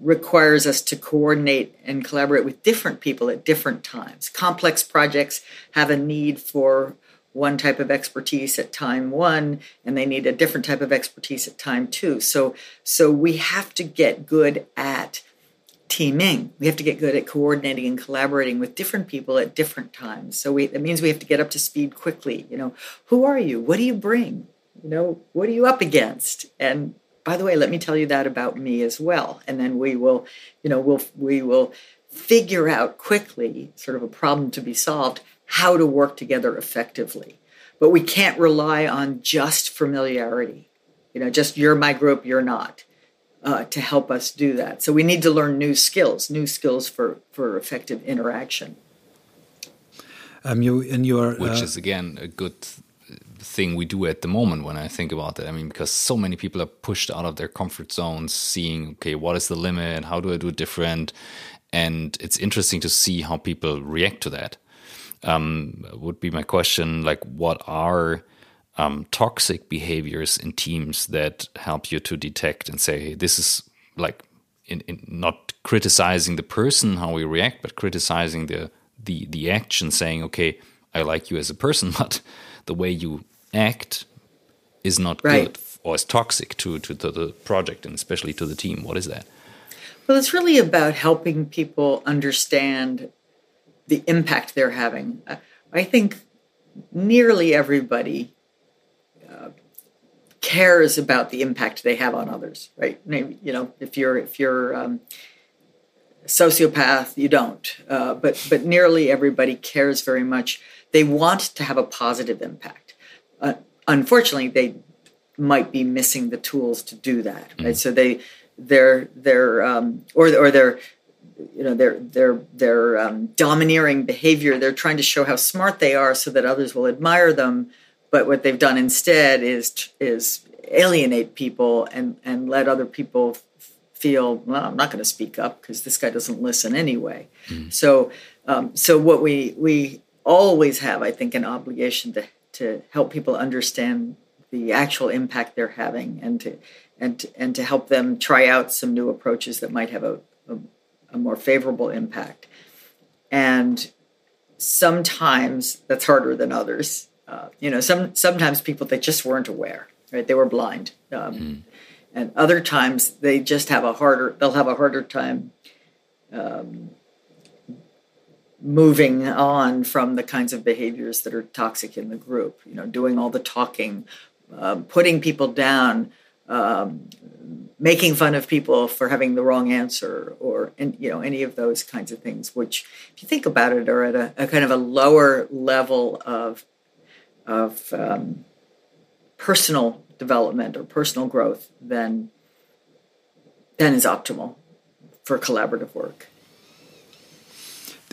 requires us to coordinate and collaborate with different people at different times. Complex projects have a need for one type of expertise at time one and they need a different type of expertise at time two. So so we have to get good at teaming. We have to get good at coordinating and collaborating with different people at different times. So we that means we have to get up to speed quickly. You know who are you? What do you bring? You know what are you up against? And by the way, let me tell you that about me as well. And then we will, you know, we'll we will figure out quickly, sort of a problem to be solved, how to work together effectively. But we can't rely on just familiarity. You know, just you're my group, you're not. Uh, to help us do that. So we need to learn new skills, new skills for for effective interaction. Um, you in your which uh, is again a good thing we do at the moment when I think about it. I mean, because so many people are pushed out of their comfort zones, seeing, okay, what is the limit? How do I do it different? And it's interesting to see how people react to that. Um, would be my question like, what are um, toxic behaviors in teams that help you to detect and say, hey, this is like, in, in not criticizing the person how we react, but criticizing the the the action, saying, okay, I like you as a person, but the way you act is not right. good or is toxic to, to, to the project and especially to the team? What is that? Well, it's really about helping people understand the impact they're having. I think nearly everybody uh, cares about the impact they have on others, right? Maybe, you know, if you're if you're um, a sociopath, you don't, uh, but but nearly everybody cares very much. They want to have a positive impact. Unfortunately, they might be missing the tools to do that, right? Mm. So they they're they're um, or or they're you know their their their um, domineering behavior they're trying to show how smart they are so that others will admire them but what they've done instead is is alienate people and and let other people feel well i'm not going to speak up because this guy doesn't listen anyway mm. so um, so what we we always have i think an obligation to to help people understand the actual impact they're having and to and to, and to help them try out some new approaches that might have a, a a more favorable impact. And sometimes that's harder than others. Uh, you know, some sometimes people they just weren't aware, right? They were blind, um, mm. and other times they just have a harder. They'll have a harder time um, moving on from the kinds of behaviors that are toxic in the group. You know, doing all the talking, um, putting people down, um, making fun of people for having the wrong answer or you know any of those kinds of things which if you think about it are at a, a kind of a lower level of of um, personal development or personal growth than than is optimal for collaborative work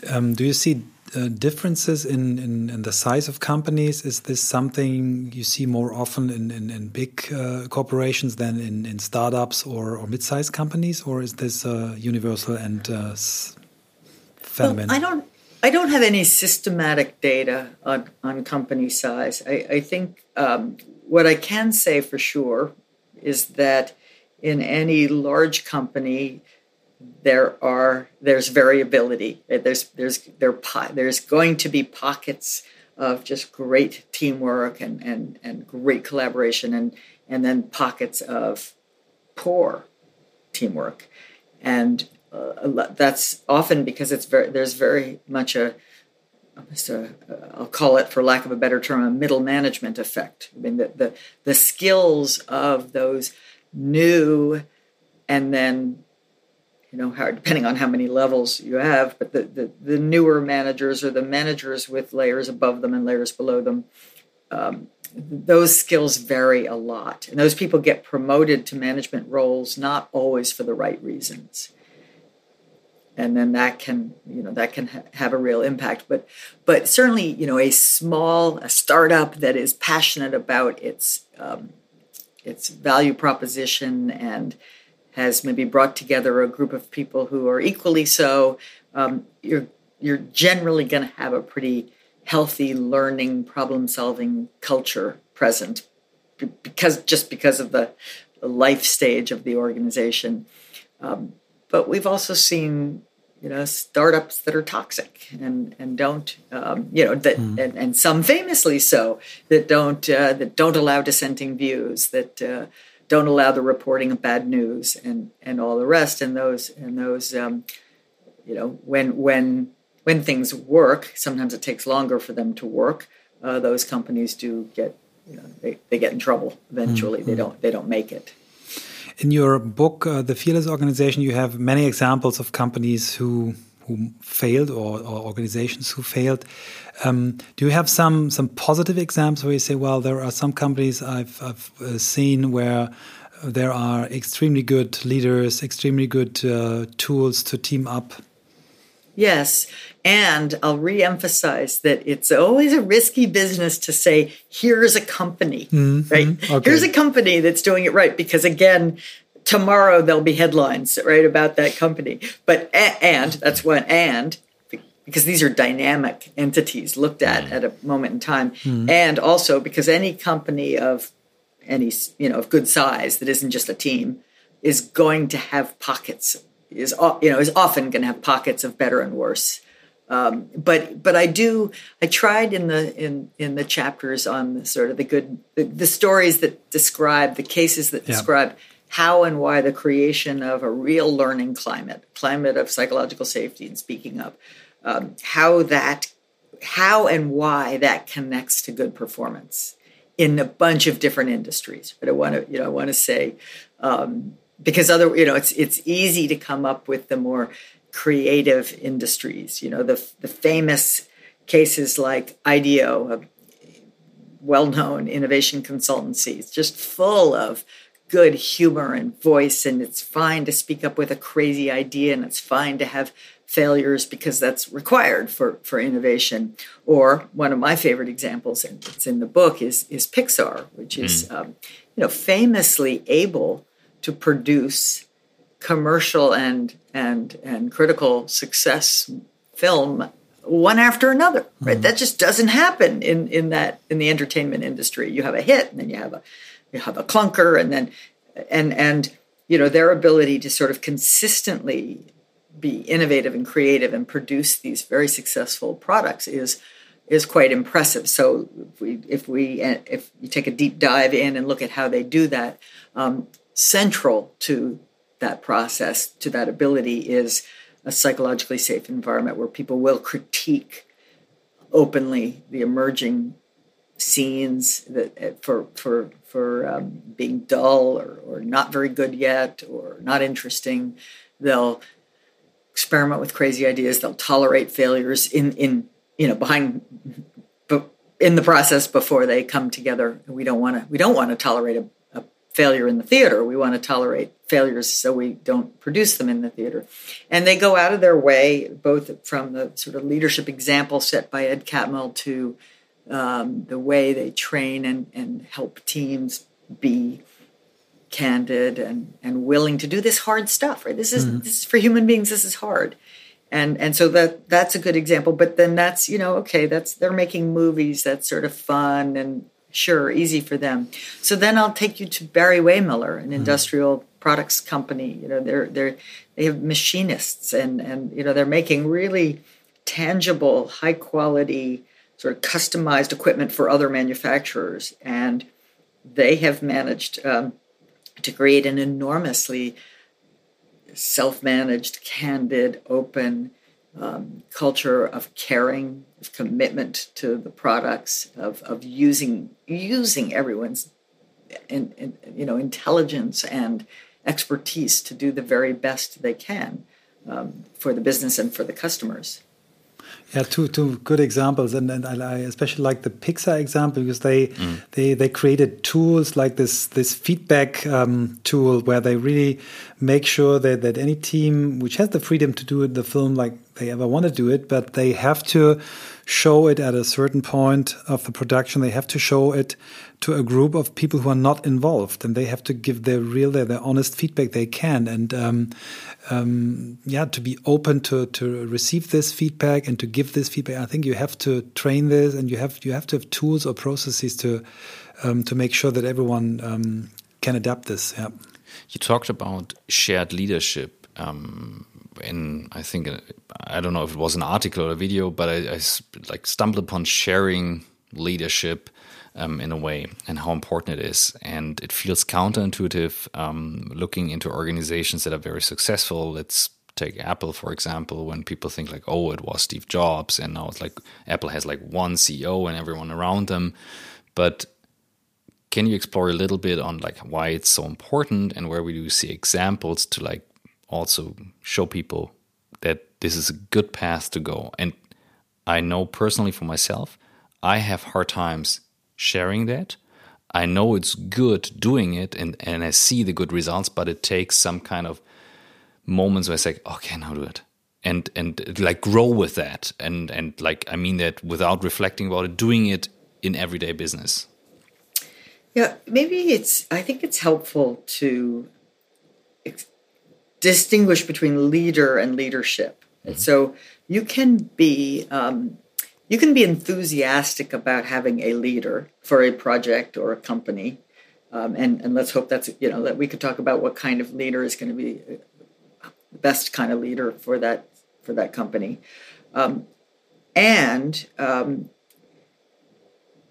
um, do you see uh, differences in, in, in, the size of companies? Is this something you see more often in, in, in big uh, corporations than in, in startups or, or mid-sized companies, or is this uh, universal and uh, phenomenon? Well, I don't. I don't have any systematic data on, on company size. I, I think um, what I can say for sure is that in any large company, there are there's variability. There's there's there there's going to be pockets of just great teamwork and and and great collaboration, and and then pockets of poor teamwork, and uh, that's often because it's very there's very much a a, I'll call it, for lack of a better term, a middle management effect. I mean, the, the, the skills of those new and then you know, how, depending on how many levels you have, but the, the, the, newer managers or the managers with layers above them and layers below them, um, those skills vary a lot. And those people get promoted to management roles not always for the right reasons. And then that can, you know, that can ha- have a real impact. But, but certainly, you know, a small, a startup that is passionate about its, um, its value proposition and has maybe brought together a group of people who are equally so, um, you're you're generally going to have a pretty healthy learning, problem solving culture present, because just because of the, life stage of the organization. Um, but we've also seen you know startups that are toxic and and don't um, you know that mm. and, and some famously so that don't uh, that don't allow dissenting views that uh, don't allow the reporting of bad news and and all the rest and those and those um, you know when when when things work sometimes it takes longer for them to work uh, those companies do get you know they, they get in trouble eventually mm-hmm. they don't they don't make it in your book uh, the fearless organization you have many examples of companies who who failed or, or organizations who failed. Um, do you have some some positive examples where you say, well, there are some companies I've, I've uh, seen where there are extremely good leaders, extremely good uh, tools to team up? Yes. And I'll reemphasize that it's always a risky business to say, here's a company, mm -hmm. right? Okay. Here's a company that's doing it right. Because again, tomorrow there'll be headlines right about that company but and that's one and because these are dynamic entities looked at mm. at a moment in time mm. and also because any company of any you know of good size that isn't just a team is going to have pockets is you know is often going to have pockets of better and worse um, but but I do I tried in the in in the chapters on the sort of the good the, the stories that describe the cases that yeah. describe how and why the creation of a real learning climate, climate of psychological safety and speaking up, um, how that how and why that connects to good performance in a bunch of different industries. But I want to you know I want to say um, because other you know it's it's easy to come up with the more creative industries. You know the the famous cases like IDEO, a well-known innovation consultancies, just full of good humor and voice and it's fine to speak up with a crazy idea and it's fine to have failures because that's required for, for innovation or one of my favorite examples and it's in the book is, is pixar which is mm. um, you know famously able to produce commercial and and and critical success film one after another right mm. that just doesn't happen in in that in the entertainment industry you have a hit and then you have a you have a clunker and then and and you know their ability to sort of consistently be innovative and creative and produce these very successful products is is quite impressive. So if we if we if you take a deep dive in and look at how they do that, um, central to that process, to that ability, is a psychologically safe environment where people will critique openly the emerging scenes that for for for um, being dull or, or not very good yet or not interesting. They'll experiment with crazy ideas. They'll tolerate failures in in you know behind in the process before they come together. We don't want to we don't want to tolerate a, a failure in the theater. We want to tolerate failures so we don't produce them in the theater. And they go out of their way, both from the sort of leadership example set by Ed Catmull to um, the way they train and, and help teams be candid and, and willing to do this hard stuff, right? This is, mm-hmm. this is for human beings, this is hard. And, and so that that's a good example. But then that's, you know, okay, that's they're making movies that's sort of fun and sure, easy for them. So then I'll take you to Barry Wehmiller, an mm-hmm. industrial products company. You know, they're they're they have machinists and and you know they're making really tangible, high quality sort of customized equipment for other manufacturers. And they have managed um, to create an enormously self managed, candid, open um, culture of caring, of commitment to the products, of, of using using everyone's you know intelligence and expertise to do the very best they can um, for the business and for the customers. Yeah, two two good examples, and, and I especially like the Pixar example because they mm. they they created tools like this this feedback um, tool where they really make sure that that any team which has the freedom to do the film like they ever want to do it, but they have to show it at a certain point of the production. They have to show it to a group of people who are not involved, and they have to give their real, their, their honest feedback they can, and um, um, yeah, to be open to to receive this feedback and to give this feedback. I think you have to train this, and you have you have to have tools or processes to um, to make sure that everyone um, can adapt this. Yeah. You talked about shared leadership. Um, in I think I don't know if it was an article or a video, but I, I like stumbled upon sharing leadership um, in a way and how important it is. And it feels counterintuitive um, looking into organizations that are very successful. Let's take Apple for example. When people think like, oh, it was Steve Jobs, and now it's like Apple has like one CEO and everyone around them, but can you explore a little bit on like why it's so important and where we do see examples to like also show people that this is a good path to go. And I know personally for myself, I have hard times sharing that. I know it's good doing it and, and I see the good results, but it takes some kind of moments where I say, okay, now do it. And and like grow with that. And and like I mean that without reflecting about it, doing it in everyday business. Yeah, maybe it's I think it's helpful to distinguish between leader and leadership. Mm-hmm. And so you can be um, you can be enthusiastic about having a leader for a project or a company, um, and and let's hope that's you know that we could talk about what kind of leader is going to be the best kind of leader for that for that company, um, and um,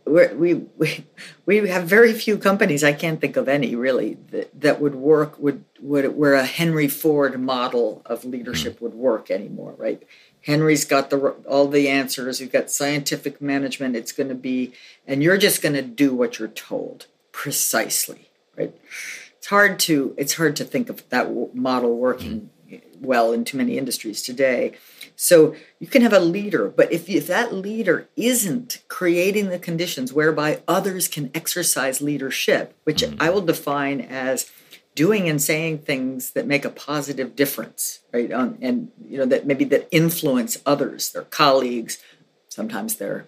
we we we have very few companies. I can't think of any really that, that would work would would where a Henry Ford model of leadership mm. would work anymore. Right? Henry's got the all the answers. You've got scientific management. It's going to be, and you're just going to do what you're told precisely, right? It's hard to it's hard to think of that model working well in too many industries today. So you can have a leader, but if, if that leader isn't creating the conditions whereby others can exercise leadership, which mm-hmm. I will define as doing and saying things that make a positive difference, right? Um, and you know that maybe that influence others, their colleagues, sometimes their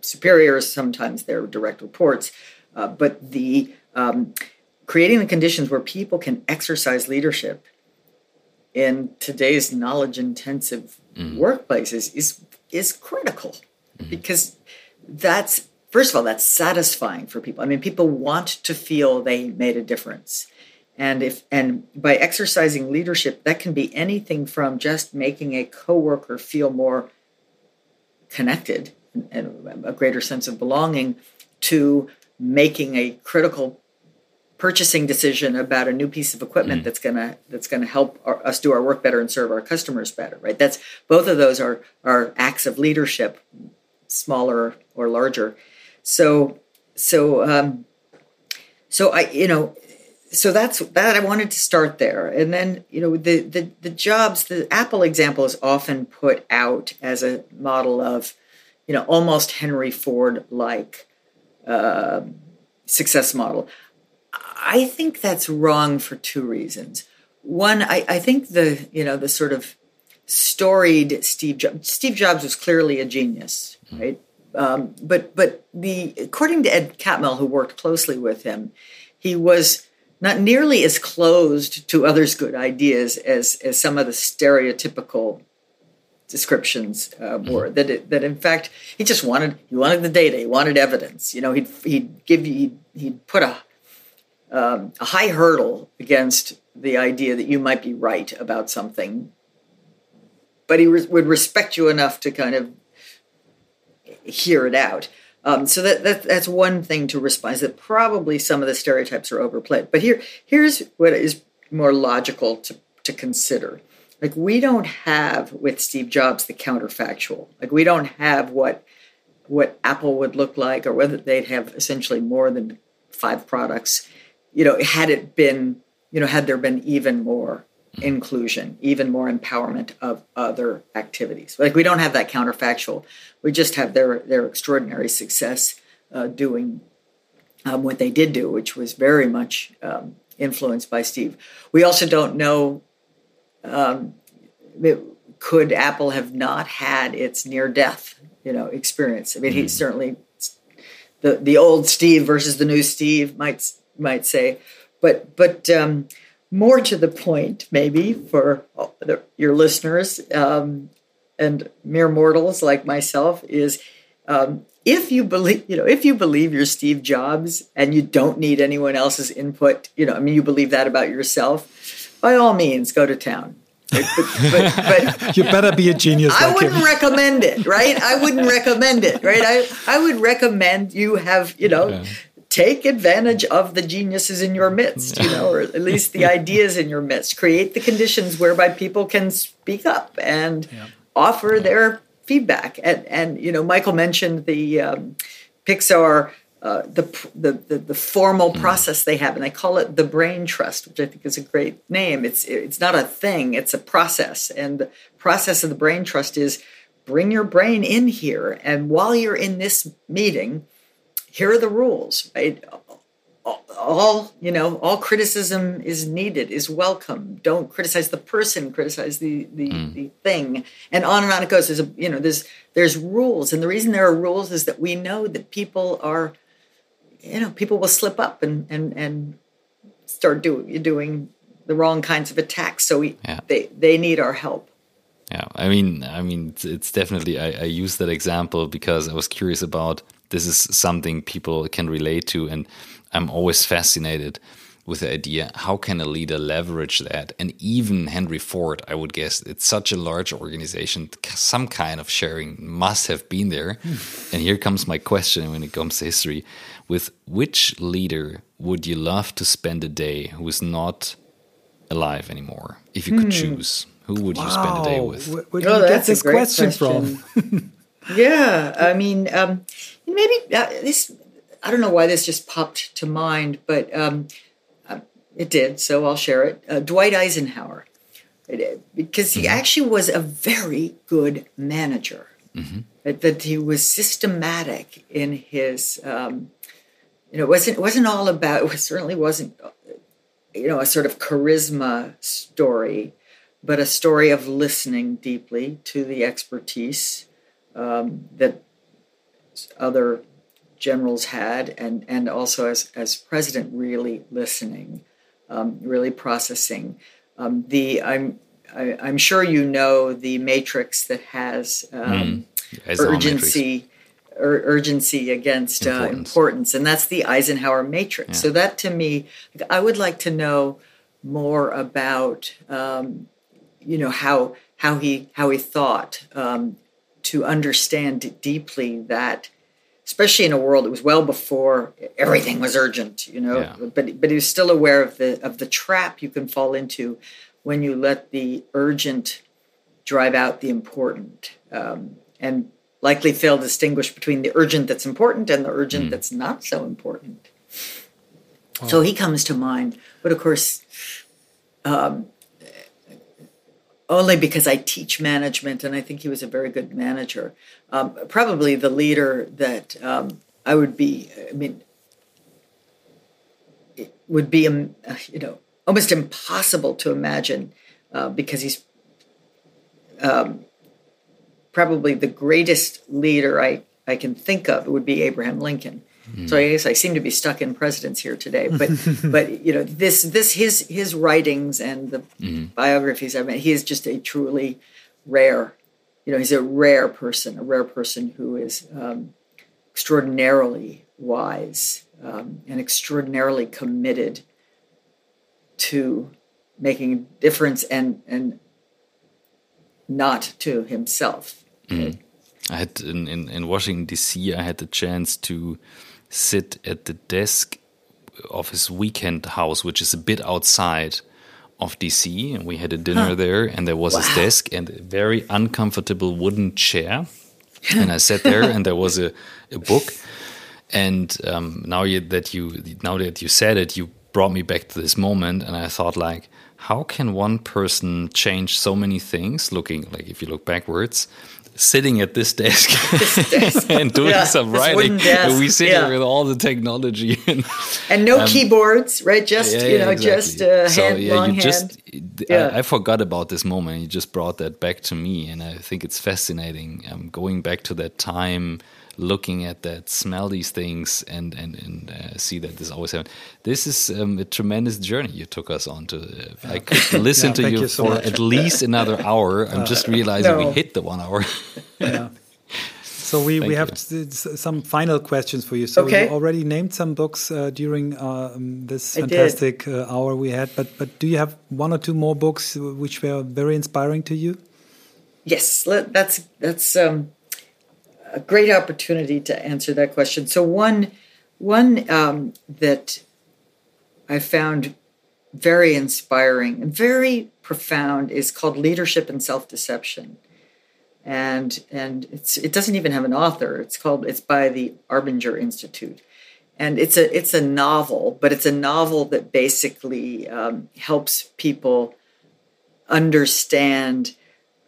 superiors, sometimes their direct reports, uh, but the um, creating the conditions where people can exercise leadership in today's knowledge intensive mm-hmm. workplaces is is critical mm-hmm. because that's first of all that's satisfying for people i mean people want to feel they made a difference and if and by exercising leadership that can be anything from just making a coworker feel more connected and a greater sense of belonging to making a critical purchasing decision about a new piece of equipment mm. that's gonna that's gonna help our, us do our work better and serve our customers better right that's both of those are are acts of leadership smaller or larger so so um so i you know so that's that I wanted to start there. And then, you know, the, the, the jobs, the Apple example is often put out as a model of, you know, almost Henry Ford like uh, success model. I think that's wrong for two reasons. One, I, I think the, you know, the sort of storied Steve Jobs, Steve Jobs was clearly a genius, right? Um, but but the according to Ed Catmull, who worked closely with him, he was not nearly as closed to others' good ideas as as some of the stereotypical descriptions uh, mm-hmm. were. That it, that in fact he just wanted he wanted the data, he wanted evidence. You know, he'd he'd give you he'd, he'd put a um, a high hurdle against the idea that you might be right about something, but he re- would respect you enough to kind of hear it out. Um, so that, that that's one thing to respond is that probably some of the stereotypes are overplayed. But here here's what is more logical to to consider. Like we don't have with Steve Jobs the counterfactual. Like we don't have what what Apple would look like or whether they'd have essentially more than five products. You know, had it been, you know, had there been even more inclusion, even more empowerment of other activities. Like we don't have that counterfactual. We just have their their extraordinary success uh, doing um, what they did do, which was very much um, influenced by Steve. We also don't know. Um, could Apple have not had its near death, you know, experience? I mean, he mm-hmm. certainly the the old Steve versus the new Steve might might say, but but um, more to the point, maybe for the, your listeners um, and mere mortals like myself, is um, if you believe, you know, if you believe you're Steve Jobs and you don't need anyone else's input, you know, I mean, you believe that about yourself, by all means, go to town. But, but, but, you better be a genius. I like wouldn't him. recommend it, right? I wouldn't recommend it, right? I I would recommend you have, you know, yeah take advantage of the geniuses in your midst, you know, or at least the ideas in your midst. Create the conditions whereby people can speak up and yeah. offer yeah. their feedback. And and you know, Michael mentioned the um, Pixar. Uh, the, the, the the formal mm. process they have, and they call it the brain trust, which I think is a great name. It's it's not a thing; it's a process, and the process of the brain trust is bring your brain in here, and while you're in this meeting, here are the rules right? All you know all criticism is needed is welcome. Don't criticize the person criticize the the, mm. the thing. And on and on it goes. There's a you know there's there's rules. And the reason there are rules is that we know that people are you know people will slip up and and and start doing doing the wrong kinds of attacks. So we yeah. they they need our help. Yeah. I mean i mean it's definitely I, I use that example because i was curious about this is something people can relate to. And I'm always fascinated with the idea how can a leader leverage that? And even Henry Ford, I would guess, it's such a large organization, some kind of sharing must have been there. and here comes my question when it comes to history with which leader would you love to spend a day who is not alive anymore if you could hmm. choose? Who would you spend a day with? Where, where did oh, you get this question, question, from? yeah, I mean, um, maybe uh, this. I don't know why this just popped to mind, but um, uh, it did. So I'll share it. Uh, Dwight Eisenhower, because he mm-hmm. actually was a very good manager. Mm-hmm. That, that, he was systematic in his. Um, you know, it wasn't it wasn't all about. It certainly wasn't. You know, a sort of charisma story, but a story of listening deeply to the expertise um, that other generals had, and and also as as president, really listening, um, really processing. Um, the I'm I, am i am sure you know the matrix that has mm. urgency. Ur- urgency against uh, importance. Uh, importance. and that's the Eisenhower matrix. Yeah. So that to me, I would like to know more about, um, you know, how how he how he thought um, to understand deeply that especially in a world that was well before everything was urgent, you know. Yeah. But but he was still aware of the of the trap you can fall into when you let the urgent drive out the important, um, and likely fail to distinguish between the urgent that's important and the urgent mm. that's not so important. Wow. So he comes to mind, but of course. Um, only because I teach management, and I think he was a very good manager. Um, probably the leader that um, I would be. I mean, it would be um, you know almost impossible to imagine uh, because he's um, probably the greatest leader I I can think of. Would be Abraham Lincoln. Mm. So I guess I seem to be stuck in presidents here today, but but you know this this his his writings and the mm. biographies I mean he is just a truly rare, you know he's a rare person, a rare person who is um, extraordinarily wise um, and extraordinarily committed to making a difference and and not to himself. Mm. I had in, in, in Washington D.C. I had the chance to sit at the desk of his weekend house, which is a bit outside of DC. And we had a dinner huh. there, and there was wow. his desk and a very uncomfortable wooden chair. and I sat there, and there was a, a book. And um, now you, that you now that you said it, you brought me back to this moment, and I thought like, how can one person change so many things? Looking like if you look backwards, sitting at this desk, this desk. and doing yeah, some writing. And we sit yeah. here with all the technology and, and no um, keyboards, right? Just yeah, you know, exactly. just uh, so, hand, yeah, you just, I, I, forgot about this moment. You just brought that back to me, and I think it's fascinating. Um, going back to that time looking at that, smell these things, and and and uh, see that this always happened. This is um, a tremendous journey you took us on. To uh, I could listen yeah, to you, you so for much. at least another hour. I'm uh, just realizing no. we hit the one hour. yeah. So we, we have some final questions for you. So okay. you already named some books uh, during uh, this fantastic uh, hour we had, but but do you have one or two more books which were very inspiring to you? Yes, that's that's um, a great opportunity to answer that question. So one one um, that I found very inspiring and very profound is called Leadership and Self Deception, and and it's it doesn't even have an author. It's called it's by the Arbinger Institute, and it's a it's a novel, but it's a novel that basically um, helps people understand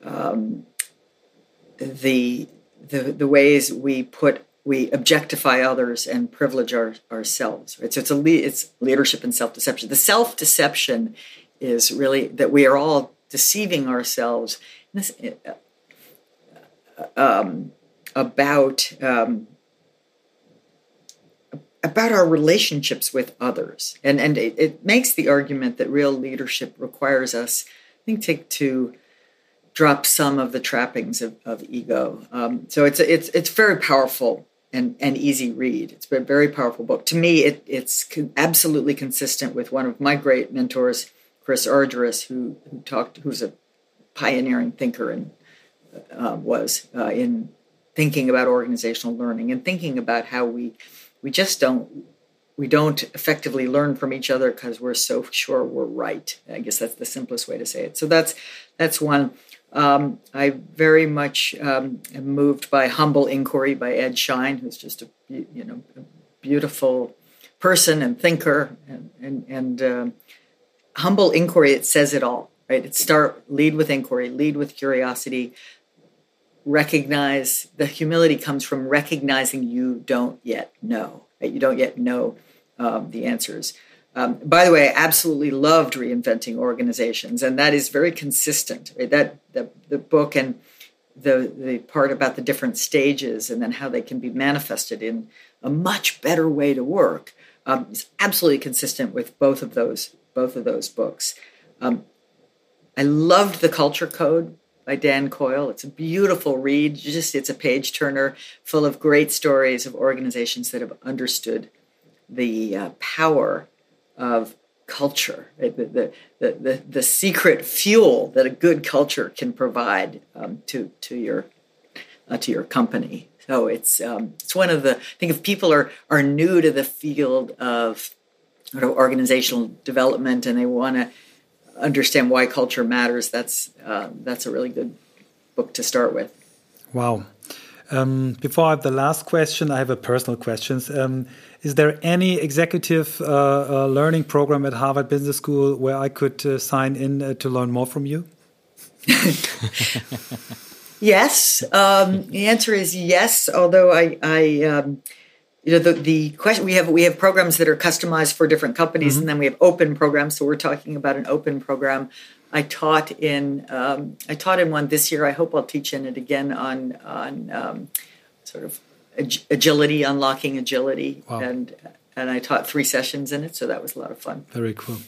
um, the the, the ways we put we objectify others and privilege our, ourselves. Right? So it's a it's leadership and self deception. The self deception is really that we are all deceiving ourselves this, uh, um, about um, about our relationships with others, and and it, it, makes the argument that real leadership requires us, I think, to, to drop some of the trappings of, of ego. Um, so it's it's it's very powerful and and easy read. It's a very powerful book. To me, it, it's absolutely consistent with one of my great mentors, Chris Argyris, who who talked, who's a pioneering thinker and uh, was uh, in thinking about organizational learning and thinking about how we we just don't we don't effectively learn from each other because we're so sure we're right. I guess that's the simplest way to say it. So that's that's one. Um, I very much um, am moved by Humble Inquiry by Ed Schein, who's just a you know a beautiful person and thinker, and and, and uh, Humble Inquiry. It says it all, right? It start lead with inquiry, lead with curiosity. Recognize the humility comes from recognizing you don't yet know. Right? You don't yet know um, the answers. Um, by the way, I absolutely loved reinventing organizations, and that is very consistent. Right? That the, the book and the the part about the different stages and then how they can be manifested in a much better way to work um, is absolutely consistent with both of those both of those books. Um, I loved the Culture Code by Dan Coyle. It's a beautiful read. Just it's a page turner full of great stories of organizations that have understood the uh, power of culture, right? the, the, the, the, secret fuel that a good culture can provide um, to, to, your, uh, to your company. So it's, um, it's one of the, I think if people are, are new to the field of organizational development and they want to understand why culture matters, that's, uh, that's a really good book to start with. Wow. Um, before I have the last question, I have a personal question. Um, is there any executive uh, uh, learning program at Harvard Business School where I could uh, sign in uh, to learn more from you? yes. Um, the answer is yes. Although I, I um, you know, the, the question we have we have programs that are customized for different companies, mm -hmm. and then we have open programs. So we're talking about an open program. I taught in um, I taught in one this year. I hope I'll teach in it again on on um, sort of agility, unlocking agility, wow. and and I taught three sessions in it, so that was a lot of fun. Very cool.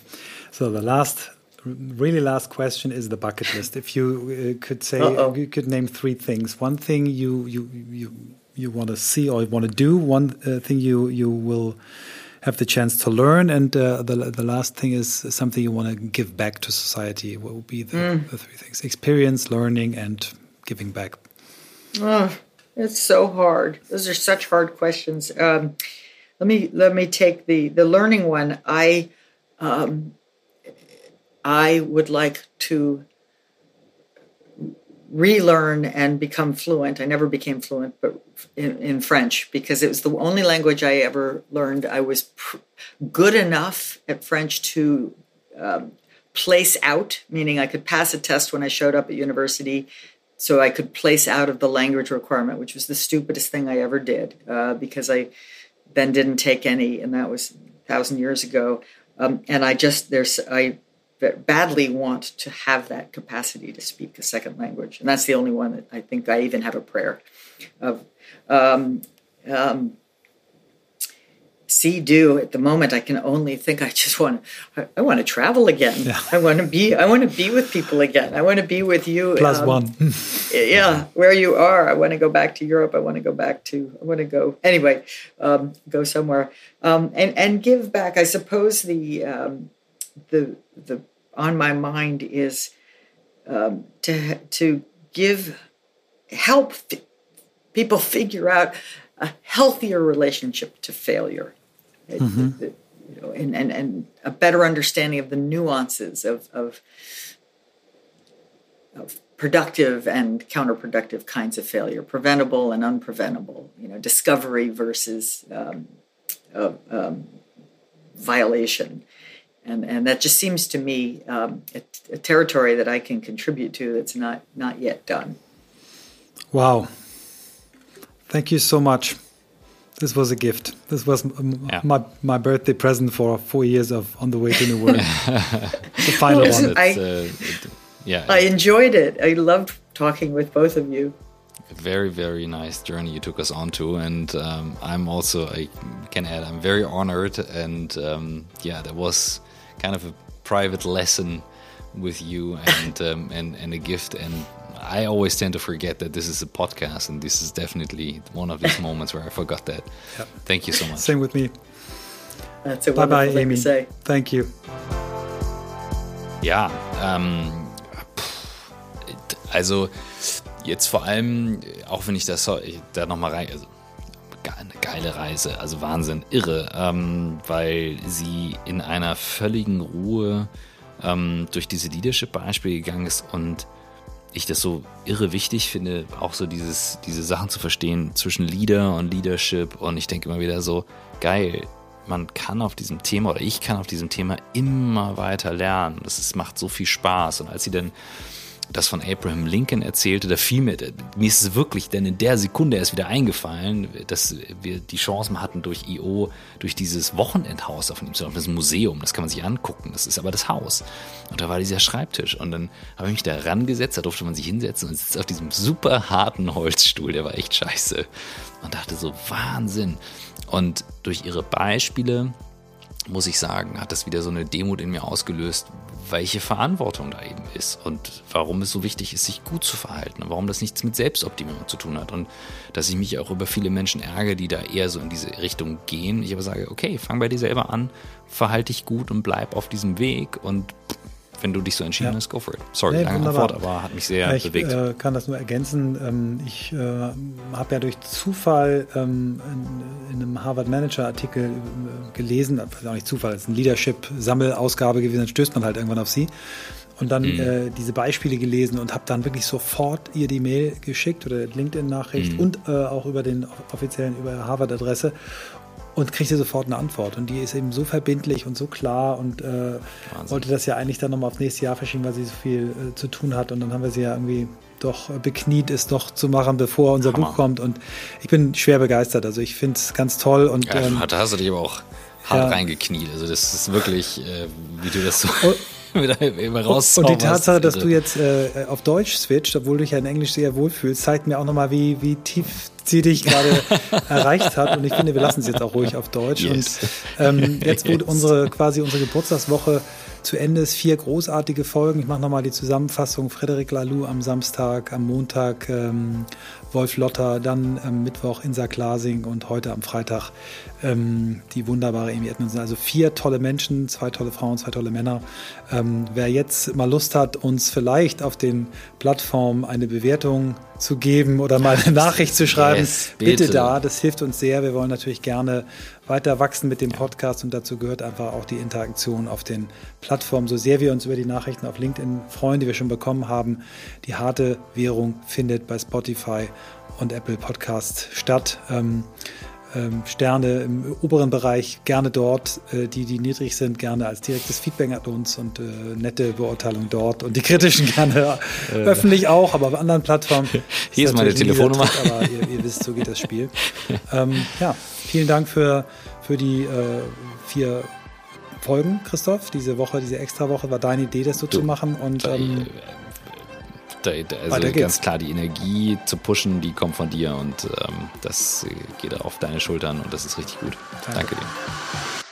So the last, really last question is the bucket list. If you uh, could say, Uh-oh. you could name three things. One thing you you you you want to see or you want to do. One uh, thing you you will have the chance to learn, and uh, the the last thing is something you want to give back to society. What would be the, mm. the three things? Experience, learning, and giving back. Oh, it's so hard. Those are such hard questions. Um, let me let me take the the learning one. I um, I would like to relearn and become fluent. I never became fluent, but in, in, French because it was the only language I ever learned. I was pr- good enough at French to um, place out, meaning I could pass a test when I showed up at university. So I could place out of the language requirement, which was the stupidest thing I ever did uh, because I then didn't take any, and that was a thousand years ago. Um, and I just there's I badly want to have that capacity to speak a second language, and that's the only one that I think I even have a prayer of. Um, um, see do at the moment i can only think i just want i, I want to travel again. Yeah. i want to be i want to be with people again. I want to be with you plus um, one. yeah where you are. I want to go back to europe. I want to go back to i want to go anyway um, go somewhere. Um, and and give back. I suppose the um, the the on my mind is um, to to give help f- people figure out a healthier relationship to failure, mm-hmm. you know, and, and and a better understanding of the nuances of of, of productive and counterproductive kinds of failure, preventable and unpreventable. You know, discovery versus um, um, violation and and that just seems to me um, a, a, territory that I can contribute to that's not not yet done. Wow! Thank you so much. This was a gift. This was yeah. my my birthday present for four years of on the way to New Work. the final well, one. I, uh, it, yeah, I enjoyed it. I loved talking with both of you very very nice journey you took us on to and um, i'm also i can add i'm very honored and um, yeah that was kind of a private lesson with you and um, and and a gift and I always tend to forget that this is a podcast and this is definitely one of these moments where I forgot that. Yep. Thank you so much. Same with me. That's a bye bye, Amy. say. Thank you. Ja, ähm, also jetzt vor allem, auch wenn ich das da nochmal rein, also eine geile Reise, also Wahnsinn, irre, ähm, weil sie in einer völligen Ruhe ähm, durch diese Leadership-Beispiele gegangen ist und ich das so irre wichtig finde, auch so dieses, diese Sachen zu verstehen zwischen Leader und Leadership. Und ich denke immer wieder so, geil, man kann auf diesem Thema oder ich kann auf diesem Thema immer weiter lernen. Das ist, macht so viel Spaß. Und als sie dann das von Abraham Lincoln erzählte, da fiel mir, mir ist es wirklich, denn in der Sekunde ist wieder eingefallen, dass wir die Chance hatten durch IO, durch dieses Wochenendhaus auf ihm zu Das ist ein Museum, das kann man sich angucken, das ist aber das Haus. Und da war dieser Schreibtisch und dann habe ich mich da rangesetzt, da durfte man sich hinsetzen und sitzt auf diesem super harten Holzstuhl, der war echt scheiße. Und dachte so, Wahnsinn. Und durch ihre Beispiele, muss ich sagen, hat das wieder so eine Demut in mir ausgelöst, welche Verantwortung da eben ist und warum es so wichtig ist, sich gut zu verhalten und warum das nichts mit Selbstoptimierung zu tun hat und dass ich mich auch über viele Menschen ärgere, die da eher so in diese Richtung gehen. Ich aber sage, okay, fang bei dir selber an, verhalte dich gut und bleib auf diesem Weg und wenn du dich so entschieden ja. hast, go for it. Sorry, nee, lange wunderbar. Antwort, aber hat mich sehr ich, bewegt. Ich äh, kann das nur ergänzen. Ähm, ich äh, habe ja durch Zufall ähm, in, in, einem Harvard Manager Artikel äh, gelesen, ist auch nicht Zufall, es ist eine Leadership-Sammelausgabe gewesen, dann stößt man halt irgendwann auf sie und dann mhm. äh, diese Beispiele gelesen und habe dann wirklich sofort ihr die Mail geschickt oder LinkedIn-Nachricht mhm. und äh, auch über den offiziellen, über Harvard-Adresse und kriegte sofort eine Antwort. Und die ist eben so verbindlich und so klar und äh, wollte das ja eigentlich dann nochmal aufs nächste Jahr verschieben, weil sie so viel äh, zu tun hat. Und dann haben wir sie ja irgendwie doch bekniet, es doch zu machen, bevor unser Hammer. Buch kommt. Und ich bin schwer begeistert. Also ich finde es ganz toll. Und, ja, ähm, da hast du dich aber auch hart ja. reingekniet. Also das ist wirklich, äh, wie du das so... immer raus. Und die Tatsache, dass du jetzt äh, auf Deutsch switcht, obwohl du dich ja in Englisch sehr wohlfühlst, zeigt mir auch nochmal, wie, wie tief sie dich gerade erreicht hat. Und ich finde, wir lassen es jetzt auch ruhig auf Deutsch. Yes. Und ähm, jetzt, wo yes. unsere quasi unsere Geburtstagswoche zu Ende ist, vier großartige Folgen. Ich mache nochmal die Zusammenfassung. Frederik Laloux am Samstag, am Montag ähm, Wolf Lotter, dann am Mittwoch Insa Glasing und heute am Freitag ähm, die wunderbare Amy Edmondson. Also vier tolle Menschen, zwei tolle Frauen, zwei tolle Männer. Ähm, wer jetzt mal Lust hat, uns vielleicht auf den Plattformen eine Bewertung zu geben oder mal eine Nachricht zu schreiben, yes, bitte. bitte da. Das hilft uns sehr. Wir wollen natürlich gerne weiter wachsen mit dem Podcast und dazu gehört einfach auch die Interaktion auf den Plattformen. So sehr wir uns über die Nachrichten auf LinkedIn freuen, die wir schon bekommen haben, die harte Währung findet bei Spotify und Apple Podcast statt. Ähm, Sterne im oberen Bereich gerne dort, äh, die, die niedrig sind, gerne als direktes Feedback an uns und äh, nette Beurteilung dort und die kritischen gerne äh. öffentlich auch, aber auf anderen Plattformen. Hier ist, ist meine Telefonnummer. Trick, aber ihr, ihr, wisst, so geht das Spiel. ähm, ja, vielen Dank für, für die äh, vier Folgen, Christoph. Diese Woche, diese extra Woche war deine Idee, das so du, zu machen und ähm, da, also ganz klar, die Energie zu pushen, die kommt von dir und ähm, das geht auf deine Schultern und das ist richtig gut. Danke, Danke dir.